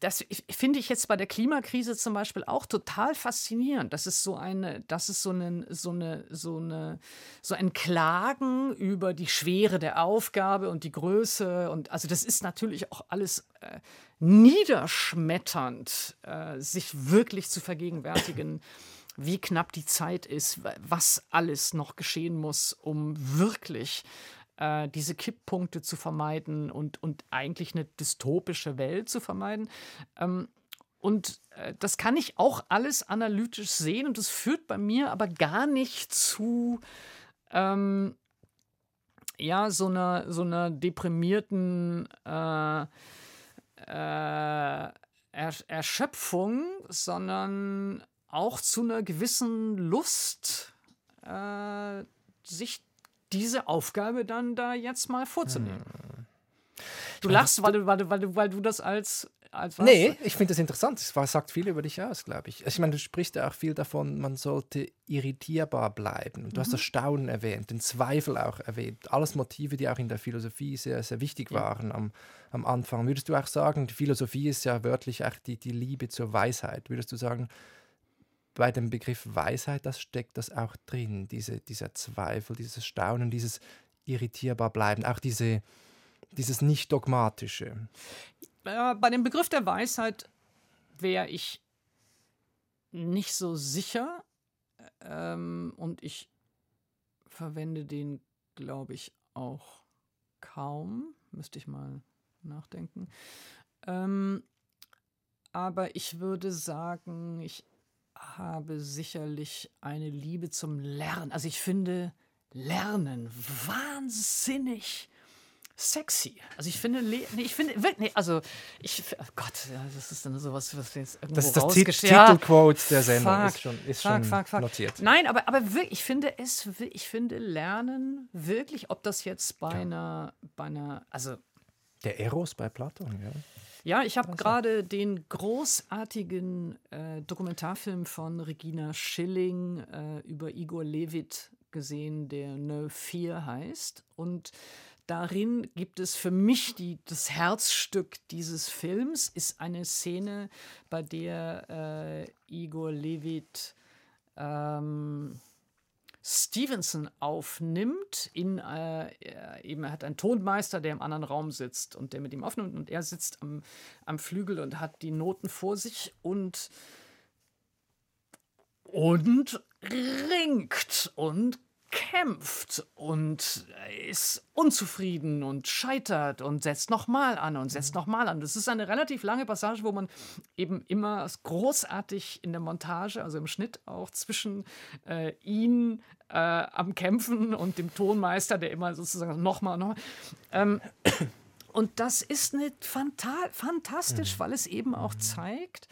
[SPEAKER 3] das finde ich jetzt bei der Klimakrise zum Beispiel auch total faszinierend. Das ist so eine, das ist so eine, so eine, so eine, so ein Klagen über die Schwere der Aufgabe und die Größe und also das ist natürlich auch alles äh, niederschmetternd, äh, sich wirklich zu vergegenwärtigen. wie knapp die Zeit ist, was alles noch geschehen muss, um wirklich äh, diese Kipppunkte zu vermeiden und, und eigentlich eine dystopische Welt zu vermeiden. Ähm, und äh, das kann ich auch alles analytisch sehen und das führt bei mir aber gar nicht zu ähm, ja, so einer, so einer deprimierten äh, äh, Erschöpfung, sondern auch zu einer gewissen Lust, äh, sich diese Aufgabe dann da jetzt mal vorzunehmen. Hm. Du lachst, weil du, weil, du, weil, du, weil du das als. als
[SPEAKER 2] was? Nee, ich finde das interessant. Es sagt viel über dich aus, glaube ich. Ich meine, du sprichst ja auch viel davon, man sollte irritierbar bleiben. Du mhm. hast das Staunen erwähnt, den Zweifel auch erwähnt. Alles Motive, die auch in der Philosophie sehr, sehr wichtig ja. waren am, am Anfang. Würdest du auch sagen, die Philosophie ist ja wörtlich auch die, die Liebe zur Weisheit. Würdest du sagen, bei dem Begriff Weisheit, das steckt das auch drin, diese, dieser Zweifel, dieses Staunen, dieses irritierbar bleiben, auch diese, dieses Nicht-Dogmatische.
[SPEAKER 3] Äh, bei dem Begriff der Weisheit wäre ich nicht so sicher ähm, und ich verwende den, glaube ich, auch kaum. Müsste ich mal nachdenken. Ähm, aber ich würde sagen, ich habe sicherlich eine Liebe zum Lernen. Also ich finde Lernen wahnsinnig sexy. Also ich finde, nee, ich finde, nee, also ich, oh Gott, das ist dann sowas, was wir jetzt irgendwo
[SPEAKER 2] Das ist das
[SPEAKER 3] Titelquote
[SPEAKER 2] der Sendung, fuck, ist schon, ist fuck,
[SPEAKER 3] schon fuck. notiert. Nein, aber, aber wirklich, ich finde es, ich finde Lernen wirklich, ob das jetzt bei ja. einer, bei einer, also
[SPEAKER 2] der Eros bei Platon, ja.
[SPEAKER 3] Ja, ich habe gerade den großartigen äh, Dokumentarfilm von Regina Schilling äh, über Igor Levit gesehen, der No Fear heißt. Und darin gibt es für mich die, das Herzstück dieses Films, ist eine Szene, bei der äh, Igor Levit ähm, Stevenson aufnimmt. In, äh, eben, er hat einen Tonmeister, der im anderen Raum sitzt und der mit ihm aufnimmt. Und er sitzt am, am Flügel und hat die Noten vor sich und, und ringt und kämpft und ist unzufrieden und scheitert und setzt nochmal an und setzt mhm. nochmal an. Das ist eine relativ lange Passage, wo man eben immer großartig in der Montage, also im Schnitt auch zwischen äh, ihn äh, am Kämpfen und dem Tonmeister, der immer sozusagen nochmal, nochmal. Ähm, und das ist eine Fanta fantastisch, mhm. weil es eben auch mhm. zeigt,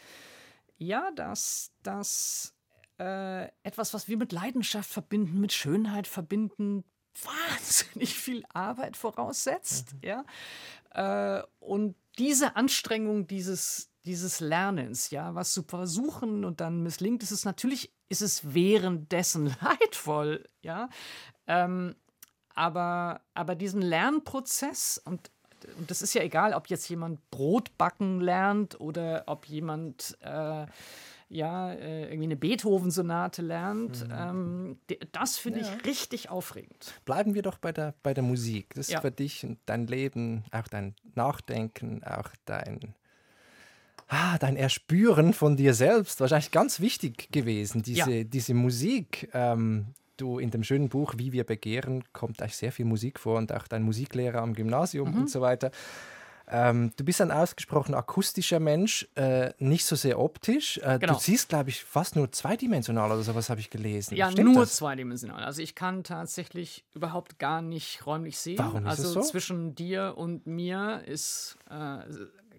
[SPEAKER 3] ja, dass das äh, etwas, was wir mit Leidenschaft verbinden, mit Schönheit verbinden, wahnsinnig viel Arbeit voraussetzt. Mhm. Ja? Äh, und diese Anstrengung dieses, dieses Lernens, ja, was zu versuchen und dann misslingt, ist es natürlich, ist es währenddessen leidvoll, ja. Ähm, aber, aber diesen Lernprozess und und das ist ja egal, ob jetzt jemand Brot backen lernt oder ob jemand äh, ja, äh, irgendwie eine Beethoven-Sonate lernt. Mhm. Ähm, das finde ja. ich richtig aufregend.
[SPEAKER 2] Bleiben wir doch bei der, bei der Musik. Das ist ja. für dich und dein Leben, auch dein Nachdenken, auch dein, ah, dein Erspüren von dir selbst wahrscheinlich ganz wichtig gewesen, diese, ja. diese Musik. Ähm, du in dem schönen Buch Wie wir begehren kommt eigentlich sehr viel Musik vor und auch dein Musiklehrer am Gymnasium mhm. und so weiter. Ähm, du bist ein ausgesprochen akustischer Mensch, äh, nicht so sehr optisch. Äh, genau. Du siehst, glaube ich, fast nur zweidimensional oder sowas habe ich gelesen.
[SPEAKER 3] Ja, Stimmt nur das? zweidimensional. Also ich kann tatsächlich überhaupt gar nicht räumlich sehen.
[SPEAKER 2] Warum ist
[SPEAKER 3] also
[SPEAKER 2] es so?
[SPEAKER 3] zwischen dir und mir ist äh,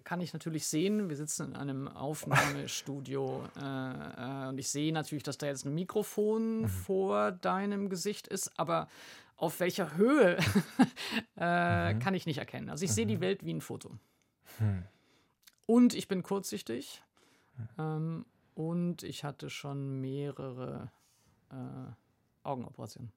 [SPEAKER 3] kann ich natürlich sehen. Wir sitzen in einem Aufnahmestudio äh, äh, und ich sehe natürlich, dass da jetzt ein Mikrofon mhm. vor deinem Gesicht ist, aber auf welcher Höhe äh, mhm. kann ich nicht erkennen. Also ich mhm. sehe die mhm. Welt wie ein Foto. Mhm. Und ich bin kurzsichtig. Ähm, und ich hatte schon mehrere äh, Augenoperationen.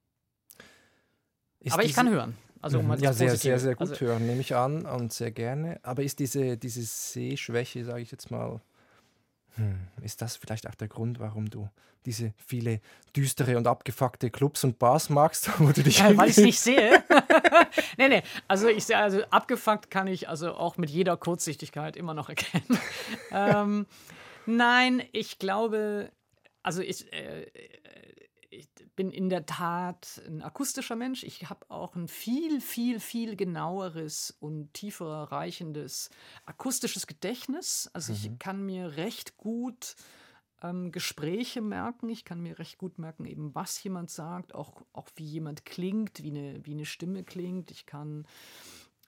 [SPEAKER 3] Ist Aber ich kann hören.
[SPEAKER 2] Also, um mhm. ja, sehr, sehr, sehr gut also, hören, nehme ich an und sehr gerne. Aber ist diese, diese Sehschwäche, sage ich jetzt mal, hm, ist das vielleicht auch der Grund, warum du diese viele düstere und abgefuckte Clubs und Bars magst, wo du dich
[SPEAKER 3] ja, weil ich es nicht sehe. nee, nee, also ich sehe also abgefuckt kann ich also auch mit jeder Kurzsichtigkeit immer noch erkennen. ähm, nein, ich glaube, also ich äh, ich bin in der Tat ein akustischer Mensch. Ich habe auch ein viel, viel, viel genaueres und tiefer reichendes akustisches Gedächtnis. Also mhm. ich kann mir recht gut ähm, Gespräche merken. Ich kann mir recht gut merken, eben was jemand sagt, auch, auch wie jemand klingt, wie eine, wie eine Stimme klingt. Ich kann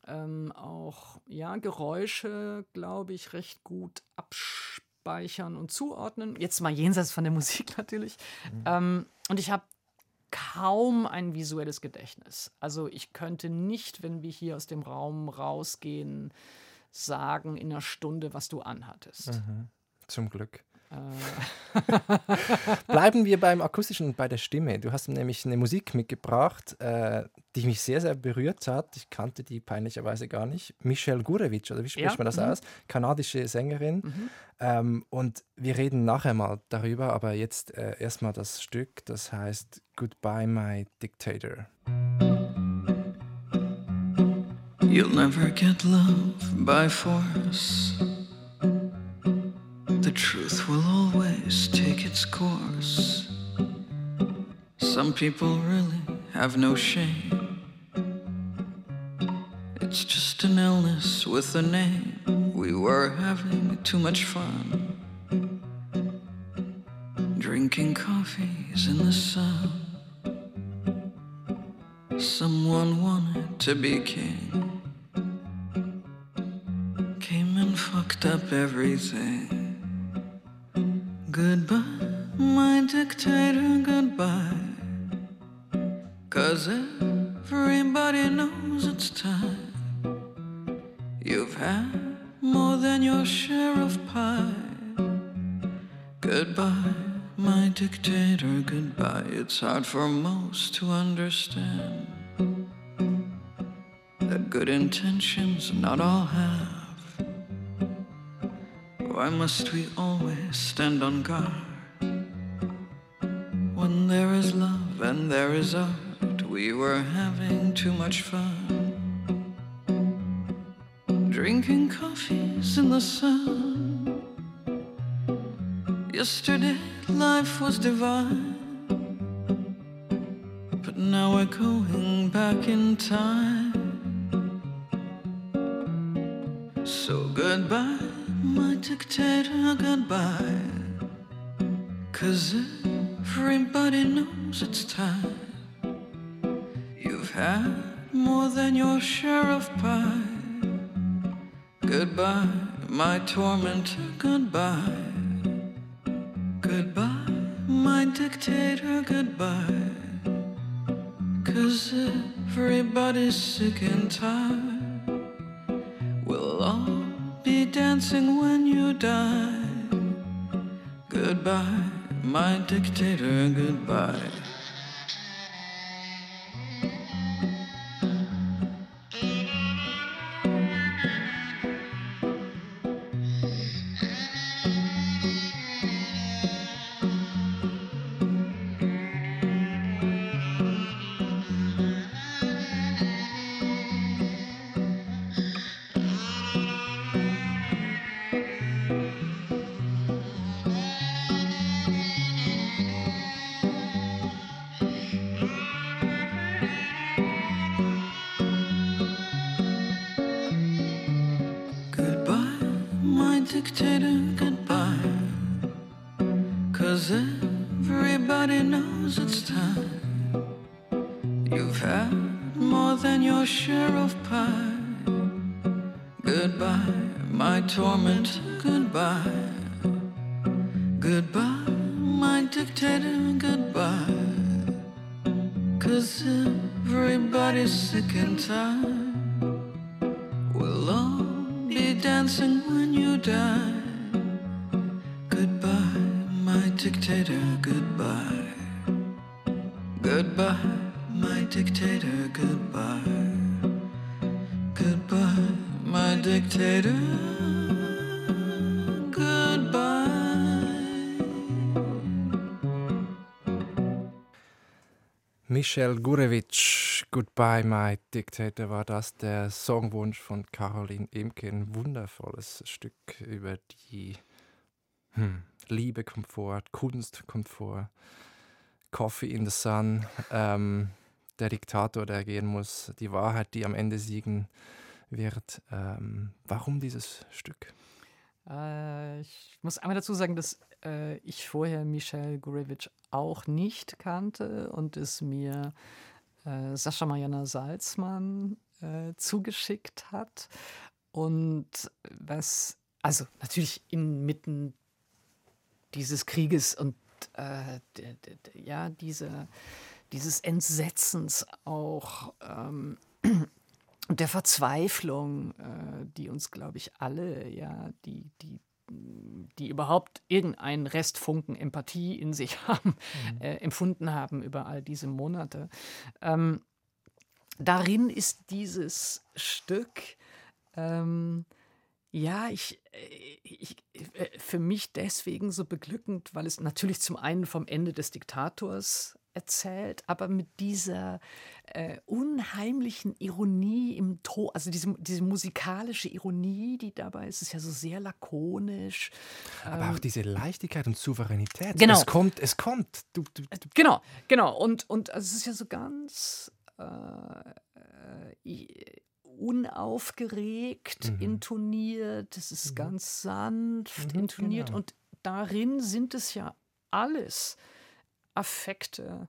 [SPEAKER 3] ähm, auch ja, Geräusche, glaube ich, recht gut abspielen abspeichern und zuordnen. Jetzt mal jenseits von der Musik natürlich. Mhm. Ähm, und ich habe kaum ein visuelles Gedächtnis. Also ich könnte nicht, wenn wir hier aus dem Raum rausgehen, sagen in einer Stunde, was du anhattest.
[SPEAKER 2] Mhm. Zum Glück.
[SPEAKER 4] Bleiben wir beim Akustischen und bei der Stimme. Du hast nämlich eine Musik mitgebracht, äh, die mich sehr, sehr berührt hat. Ich kannte die peinlicherweise gar nicht. Michelle Gurevich, oder wie spricht ja. man das mhm. aus? Kanadische Sängerin. Mhm. Ähm, und wir reden nachher mal darüber, aber jetzt äh, erstmal das Stück, das heißt Goodbye, My Dictator. You'll never get love by force. The truth will always take its course. Some people really have no shame. It's just an illness with a name. We were having too much fun. Drinking coffees in the sun. Someone wanted to be king. Came and fucked up everything. Goodbye, my dictator, goodbye. Cause everybody knows it's time. You've had more than your share of pie. Goodbye, my dictator, goodbye. It's hard for most to understand that good intentions not all have. Why must we always stand on guard? When there is love and there is art, we were having too much fun. Drinking coffees in the sun. Yesterday life was divine, but now we're going back in time. So goodbye my dictator goodbye. Cause everybody knows it's time. You've had more than your share of pie. Goodbye, my tormentor, goodbye. Goodbye, my dictator, goodbye. Cause everybody's sick and tired die. Goodbye, my dictator, goodbye. share of pie. Goodbye, my torment, goodbye. Goodbye, my dictator, goodbye. Cause everybody's sick and tired. We'll all be dancing when you die. Goodbye, my dictator, goodbye. Michel Gurevich, Goodbye My Dictator, war das der Songwunsch von Caroline Imke. Ein wundervolles Stück über die hm, Liebe kommt vor, Kunst kommt vor, Coffee in the Sun, ähm, der Diktator, der gehen muss, die Wahrheit, die am Ende siegen wird. Ähm, warum dieses Stück?
[SPEAKER 3] Äh, ich muss einmal dazu sagen, dass äh, ich vorher Michel Gurevich auch nicht kannte und es mir äh, Sascha Mariana Salzmann äh, zugeschickt hat. Und was, also natürlich inmitten dieses Krieges und äh, ja, diese, dieses Entsetzens auch ähm, der Verzweiflung, äh, die uns, glaube ich, alle, ja, die, die die überhaupt irgendeinen Restfunken Empathie in sich haben, mhm. äh, empfunden haben über all diese Monate. Ähm, darin ist dieses Stück, ähm, ja, ich, äh, ich, äh, für mich deswegen so beglückend, weil es natürlich zum einen vom Ende des Diktators erzählt, aber mit dieser äh, unheimlichen Ironie im Ton, also diese, diese musikalische Ironie, die dabei ist, ist ja so sehr lakonisch.
[SPEAKER 2] Aber ähm, auch diese Leichtigkeit und Souveränität.
[SPEAKER 3] Genau.
[SPEAKER 2] Es kommt, es kommt. Du, du,
[SPEAKER 3] du. Genau, genau. Und, und also es ist ja so ganz äh, äh unaufgeregt mhm. intoniert, es ist mhm. ganz sanft mhm, intoniert genau. und darin sind es ja alles Affekte,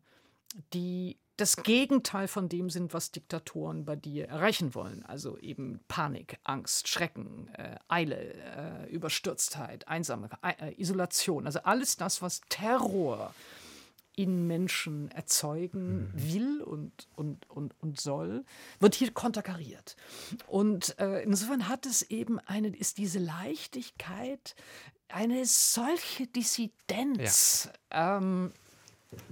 [SPEAKER 3] die das Gegenteil von dem sind, was Diktatoren bei dir erreichen wollen. Also eben Panik, Angst, Schrecken, äh, Eile, äh, Überstürztheit, Einsamkeit, äh, Isolation. Also alles das, was Terror in Menschen erzeugen mhm. will und, und, und, und soll, wird hier konterkariert. Und äh, insofern hat es eben eine, ist diese Leichtigkeit eine solche Dissidenz. Ja. Ähm,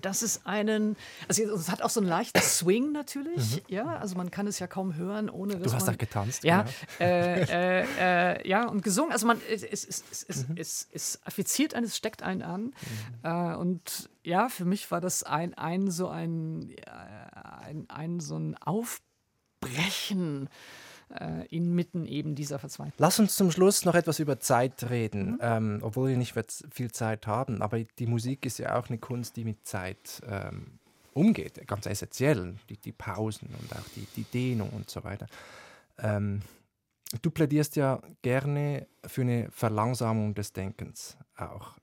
[SPEAKER 3] dass es einen, also es hat auch so einen leichten Swing natürlich, mhm. ja, also man kann es ja kaum hören, ohne dass
[SPEAKER 2] Du hast
[SPEAKER 3] man,
[SPEAKER 2] da getanzt,
[SPEAKER 3] ja, genau. äh, äh, äh, ja und gesungen, also man, es, es, es, es, mhm. es, es affiziert einen, es steckt einen an mhm. Äh, und ja, für mich war das ein, ein so ein, äh, ein, ein so ein Aufbrechen äh, inmitten eben dieser Verzweiflung.
[SPEAKER 2] Lass uns zum Schluss noch etwas über Zeit reden, mhm. ähm, obwohl wir nicht viel Zeit haben. Aber die Musik ist ja auch eine Kunst, die mit Zeit ähm, umgeht, ganz essentiell. Die, die, Pausen und auch die, die Dehnung und so weiter. Ähm, du plädierst ja gerne für eine Verlangsamung des Denkens auch.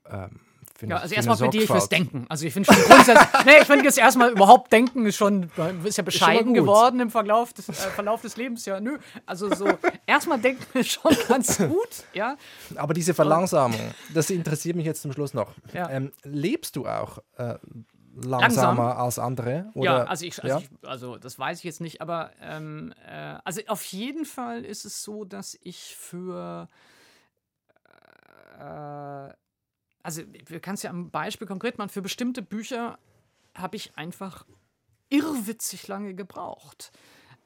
[SPEAKER 3] Ja, also erstmal plädiere ich fürs Denken. Also ich finde schon grundsätzlich, nee, ich finde jetzt erstmal überhaupt Denken ist schon, ist ja bescheiden ist geworden im Verlauf des, äh, Verlauf des Lebens. Ja, nö. Also so, erstmal denken ist schon ganz gut, ja.
[SPEAKER 2] Aber diese Verlangsamung, das interessiert mich jetzt zum Schluss noch. Ja. Ähm, lebst du auch äh, langsamer Langsam. als andere?
[SPEAKER 3] Oder? Ja, also, ich, also, ja? Ich, also, das weiß ich jetzt nicht, aber ähm, äh, also auf jeden Fall ist es so, dass ich für äh, also wir können es ja am Beispiel konkret machen, für bestimmte Bücher habe ich einfach irrwitzig lange gebraucht.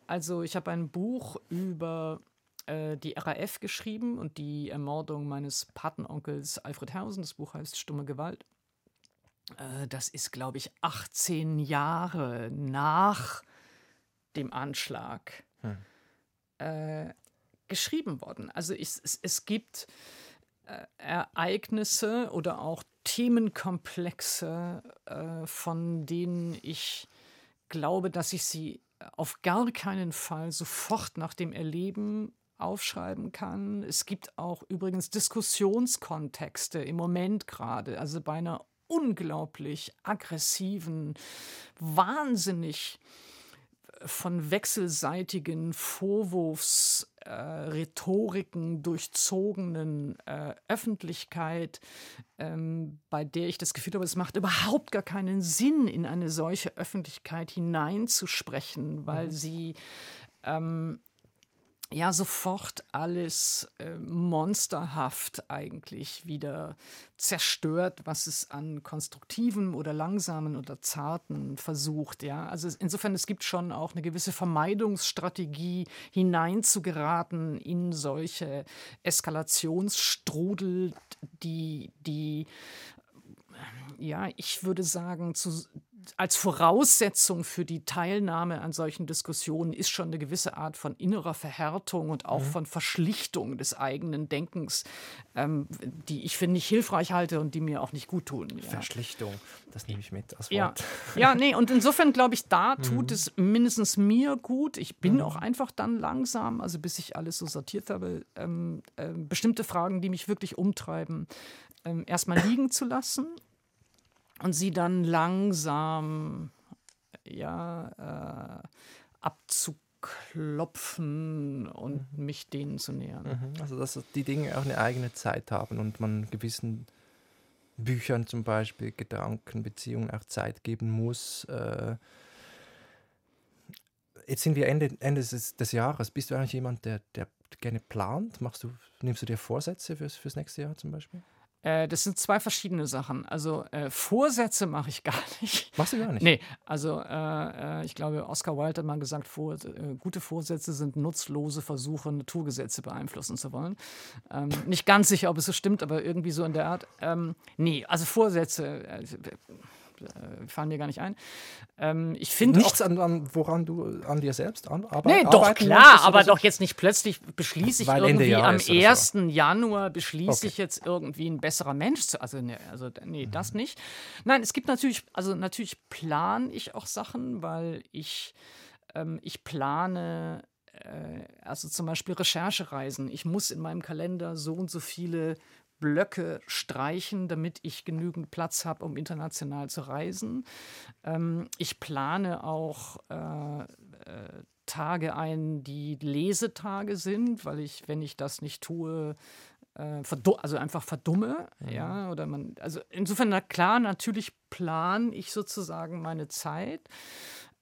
[SPEAKER 3] Also ich habe ein Buch über äh, die RAF geschrieben und die Ermordung meines Patenonkels Alfred Hausen. Das Buch heißt Stumme Gewalt. Äh, das ist, glaube ich, 18 Jahre nach dem Anschlag hm. äh, geschrieben worden. Also ich, es, es gibt Ereignisse oder auch Themenkomplexe, äh, von denen ich glaube, dass ich sie auf gar keinen Fall sofort nach dem Erleben aufschreiben kann. Es gibt auch übrigens Diskussionskontexte im Moment gerade, also bei einer unglaublich aggressiven, wahnsinnig von wechselseitigen Vorwurfsrhetoriken äh, durchzogenen äh, Öffentlichkeit, ähm, bei der ich das Gefühl habe, es macht überhaupt gar keinen Sinn, in eine solche Öffentlichkeit hineinzusprechen, weil mhm. sie ähm, ja sofort alles äh, monsterhaft eigentlich wieder zerstört, was es an konstruktiven oder langsamen oder zarten versucht. Ja, also insofern es gibt schon auch eine gewisse Vermeidungsstrategie hineinzugeraten in solche Eskalationsstrudel, die die ja, ich würde sagen, zu, als Voraussetzung für die Teilnahme an solchen Diskussionen ist schon eine gewisse Art von innerer Verhärtung und auch mhm. von Verschlichtung des eigenen Denkens, ähm, die ich für nicht hilfreich halte und die mir auch nicht gut tun.
[SPEAKER 2] Ja. Verschlichtung, das nehme ich mit als
[SPEAKER 3] Wort. Ja, ja nee, und insofern glaube ich, da tut mhm. es mindestens mir gut. Ich bin mhm. auch einfach dann langsam, also bis ich alles so sortiert habe, ähm, äh, bestimmte Fragen, die mich wirklich umtreiben, ähm, erstmal liegen zu lassen und sie dann langsam ja, äh, abzuklopfen und mhm. mich denen zu nähern.
[SPEAKER 2] Mhm. Also dass die Dinge auch eine eigene Zeit haben und man gewissen Büchern zum Beispiel, Gedanken, Beziehungen auch Zeit geben muss. Äh, jetzt sind wir Ende, Ende des, des, Jahres. Bist du eigentlich jemand, der, der gerne plant? Machst du, nimmst du dir Vorsätze fürs, fürs nächste Jahr zum Beispiel?
[SPEAKER 3] Äh, das sind zwei verschiedene Sachen. Also äh, Vorsätze mache ich gar nicht.
[SPEAKER 2] Machst du gar nicht?
[SPEAKER 3] Nee, also äh, äh ich glaube, Oscar Wilde hat mal gesagt, vor, äh, gute Vorsätze sind nutzlose Versuche, Naturgesetze beeinflussen zu wollen. Ähm, nicht ganz sicher, ob es so stimmt, aber irgendwie so in der Art. Ähm, nee, also Vorsätze fallen mir gar nicht ein. Ähm, ich finde
[SPEAKER 2] nichts, an, an, woran du an dir selbst an,
[SPEAKER 3] arbeit, nee, doch klar, aber so? doch jetzt nicht plötzlich beschließe ich
[SPEAKER 2] Weil
[SPEAKER 3] irgendwie am
[SPEAKER 2] 1.
[SPEAKER 3] So. Januar beschließe okay. ich jetzt irgendwie ein besserer Mensch zu. Also, nee, also, nee mhm. das nicht. Nein, es gibt natürlich, also natürlich plane ich auch Sachen, weil ich, ähm, ich plane äh, also zum Beispiel Recherchereisen. Ich muss in meinem Kalender so und so viele Blöcke streichen, damit ich genügend Platz habe, um international zu reisen. Ähm, ich plane auch äh, äh, Tage ein, die Lesetage sind, weil ich, wenn ich das nicht tue, äh, also einfach verdumme, mhm. ja, oder man, also insofern, na klar, natürlich plane ich sozusagen meine Zeit.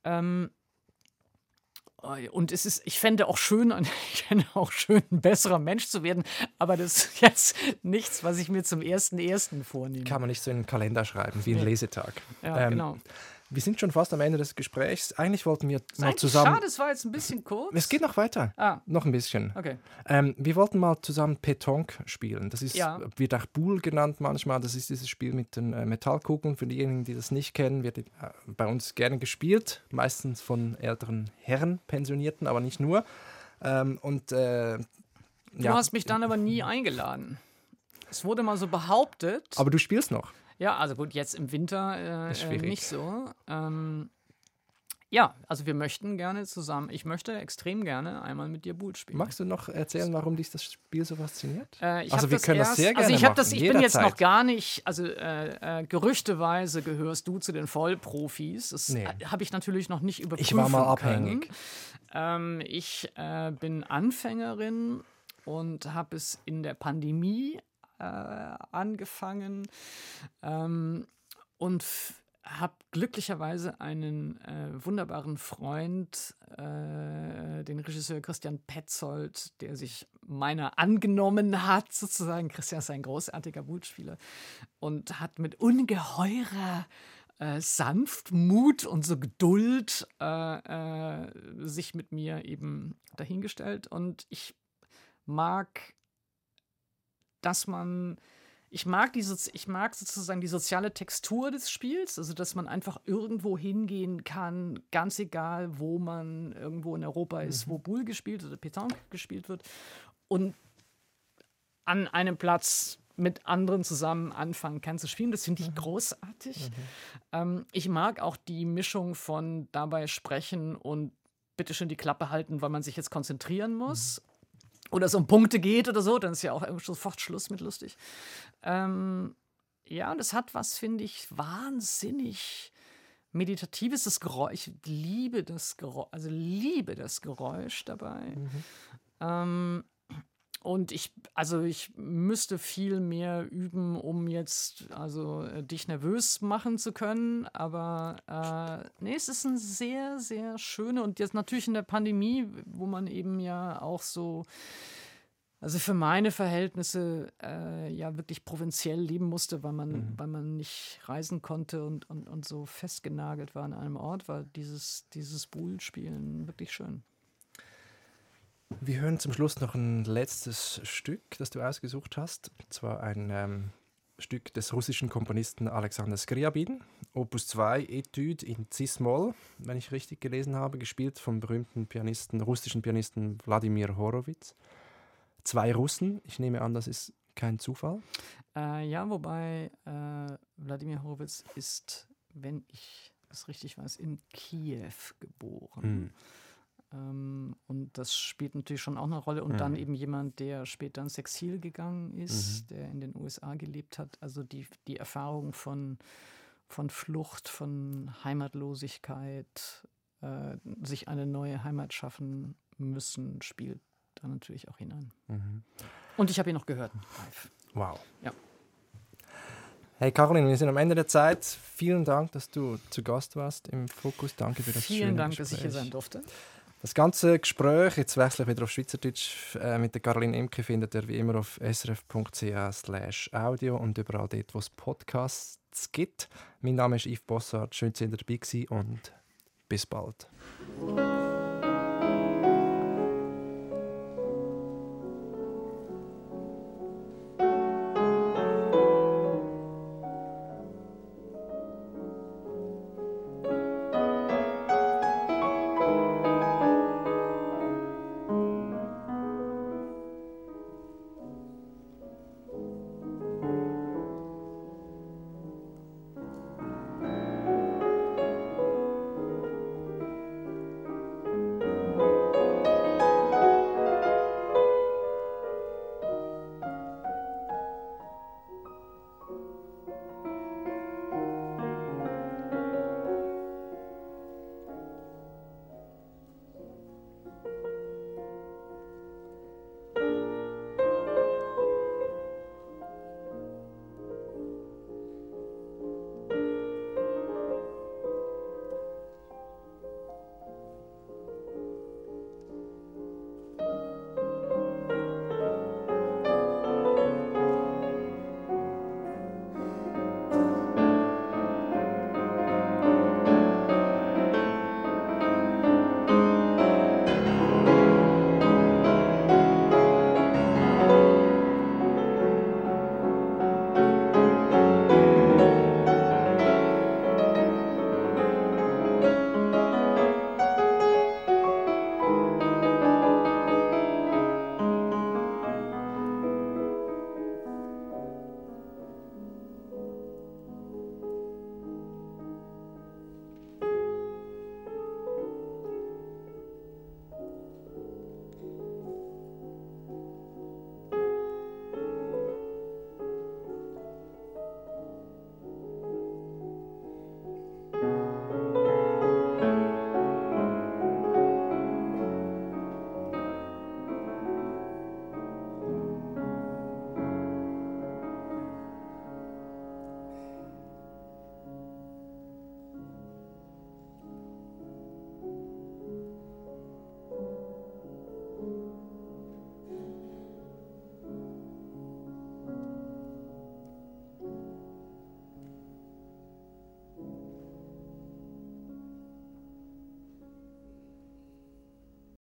[SPEAKER 3] Ähm, und es ist, ich fände auch schön, ich fände auch schön, ein besserer Mensch zu werden, aber das ist jetzt nichts, was ich mir zum ersten ersten vornehme.
[SPEAKER 2] Kann man nicht so in einen Kalender schreiben, wie ein Lesetag.
[SPEAKER 3] Ja, ähm, genau.
[SPEAKER 2] Wir sind schon fast am Ende des Gesprächs. Eigentlich wollten wir mal zusammen.
[SPEAKER 3] Schade, es war jetzt ein bisschen kurz.
[SPEAKER 2] Es geht noch weiter.
[SPEAKER 3] Ah.
[SPEAKER 2] Noch ein bisschen.
[SPEAKER 3] Okay.
[SPEAKER 2] Ähm, wir wollten mal zusammen Petonk spielen. Das ist, ja. wird auch Boule genannt manchmal. Das ist dieses Spiel mit den äh, Metallkugeln. Für diejenigen, die das nicht kennen, wird äh, bei uns gerne gespielt. Meistens von älteren Herren, Pensionierten, aber nicht nur. Ähm, und äh,
[SPEAKER 3] Du ja. hast mich dann aber nie eingeladen. Es wurde mal so behauptet.
[SPEAKER 2] Aber du spielst noch.
[SPEAKER 3] Ja, also gut, jetzt im Winter äh, äh nicht so. Ähm, ja, also wir möchten gerne zusammen, ich möchte extrem gerne einmal mit dir Boot spielen.
[SPEAKER 2] Magst du noch erzählen, warum dich das Spiel so fasziniert?
[SPEAKER 3] Äh, also wir können erst, das sehr gerne Also ich, das, ich bin jetzt noch gar nicht, also äh, äh, gerüchteweise gehörst du zu den Vollprofis. Das nee. habe ich natürlich noch nicht überprüfen
[SPEAKER 2] Ich war mal abhängig.
[SPEAKER 3] Ähm, ich äh, bin Anfängerin und habe es in der Pandemie äh, angefangen ähm, und habe glücklicherweise einen äh, wunderbaren Freund, äh, den Regisseur Christian Petzold, der sich meiner angenommen hat, sozusagen. Christian ist ein großartiger Bootspieler und hat mit ungeheurer äh, Sanftmut und so Geduld äh, äh, sich mit mir eben dahingestellt. Und ich mag dass man ich mag, diese, ich mag sozusagen die soziale Textur des Spiels, also dass man einfach irgendwo hingehen kann, ganz egal, wo man irgendwo in Europa ist, mhm. wo Boule gespielt oder Pétanque gespielt wird und an einem Platz mit anderen zusammen anfangen kann zu spielen. Das finde ich mhm. großartig. Mhm. Ähm, ich mag auch die Mischung von dabei sprechen und bitte schön die Klappe halten, weil man sich jetzt konzentrieren muss. Oder es um Punkte geht oder so, dann ist ja auch sofort Schluss mit lustig. Ähm, ja, und es hat was, finde ich, wahnsinnig meditatives. Das Geräusch, ich liebe das Geräusch, also liebe das Geräusch dabei. Mhm. Ähm, und ich, also ich müsste viel mehr üben, um jetzt also äh, dich nervös machen zu können. Aber äh, nee, es ist ein sehr, sehr schöne und jetzt natürlich in der Pandemie, wo man eben ja auch so, also für meine Verhältnisse äh, ja wirklich provinziell leben musste, weil man, mhm. weil man nicht reisen konnte und, und, und so festgenagelt war an einem Ort, war dieses, dieses Bull-Spielen wirklich schön.
[SPEAKER 2] Wir hören zum Schluss noch ein letztes Stück, das du ausgesucht hast. Und zwar ein ähm, Stück des russischen Komponisten Alexander Skriabin, Opus 2 Etude in Cis-Moll, wenn ich richtig gelesen habe, gespielt vom berühmten Pianisten, russischen Pianisten Wladimir Horowitz. Zwei Russen, ich nehme an, das ist kein Zufall.
[SPEAKER 3] Äh, ja, wobei äh, Wladimir Horowitz ist, wenn ich es richtig weiß, in Kiew geboren. Hm. Ähm, und das spielt natürlich schon auch eine Rolle. Und mhm. dann eben jemand, der später ins Exil gegangen ist, mhm. der in den USA gelebt hat. Also die, die Erfahrung von, von Flucht, von Heimatlosigkeit, äh, sich eine neue Heimat schaffen müssen, spielt da natürlich auch hinein. Mhm. Und ich habe ihn noch gehört live.
[SPEAKER 2] Wow.
[SPEAKER 3] Ja.
[SPEAKER 2] Hey Caroline, wir sind am Ende der Zeit. Vielen Dank, dass du zu Gast warst im Fokus. Danke für das
[SPEAKER 3] Vielen
[SPEAKER 2] schöne
[SPEAKER 3] Dank,
[SPEAKER 2] Gespräch.
[SPEAKER 3] dass ich hier sein durfte.
[SPEAKER 2] Das ganze Gespräch, jetzt wechsle ich wieder auf Schweizerdeutsch, äh, mit der Caroline Imke findet ihr wie immer auf srf.ch audio und überall dort, wo es Podcasts gibt. Mein Name ist Yves Bossart, schön, dass ihr dabei gewesen und bis bald.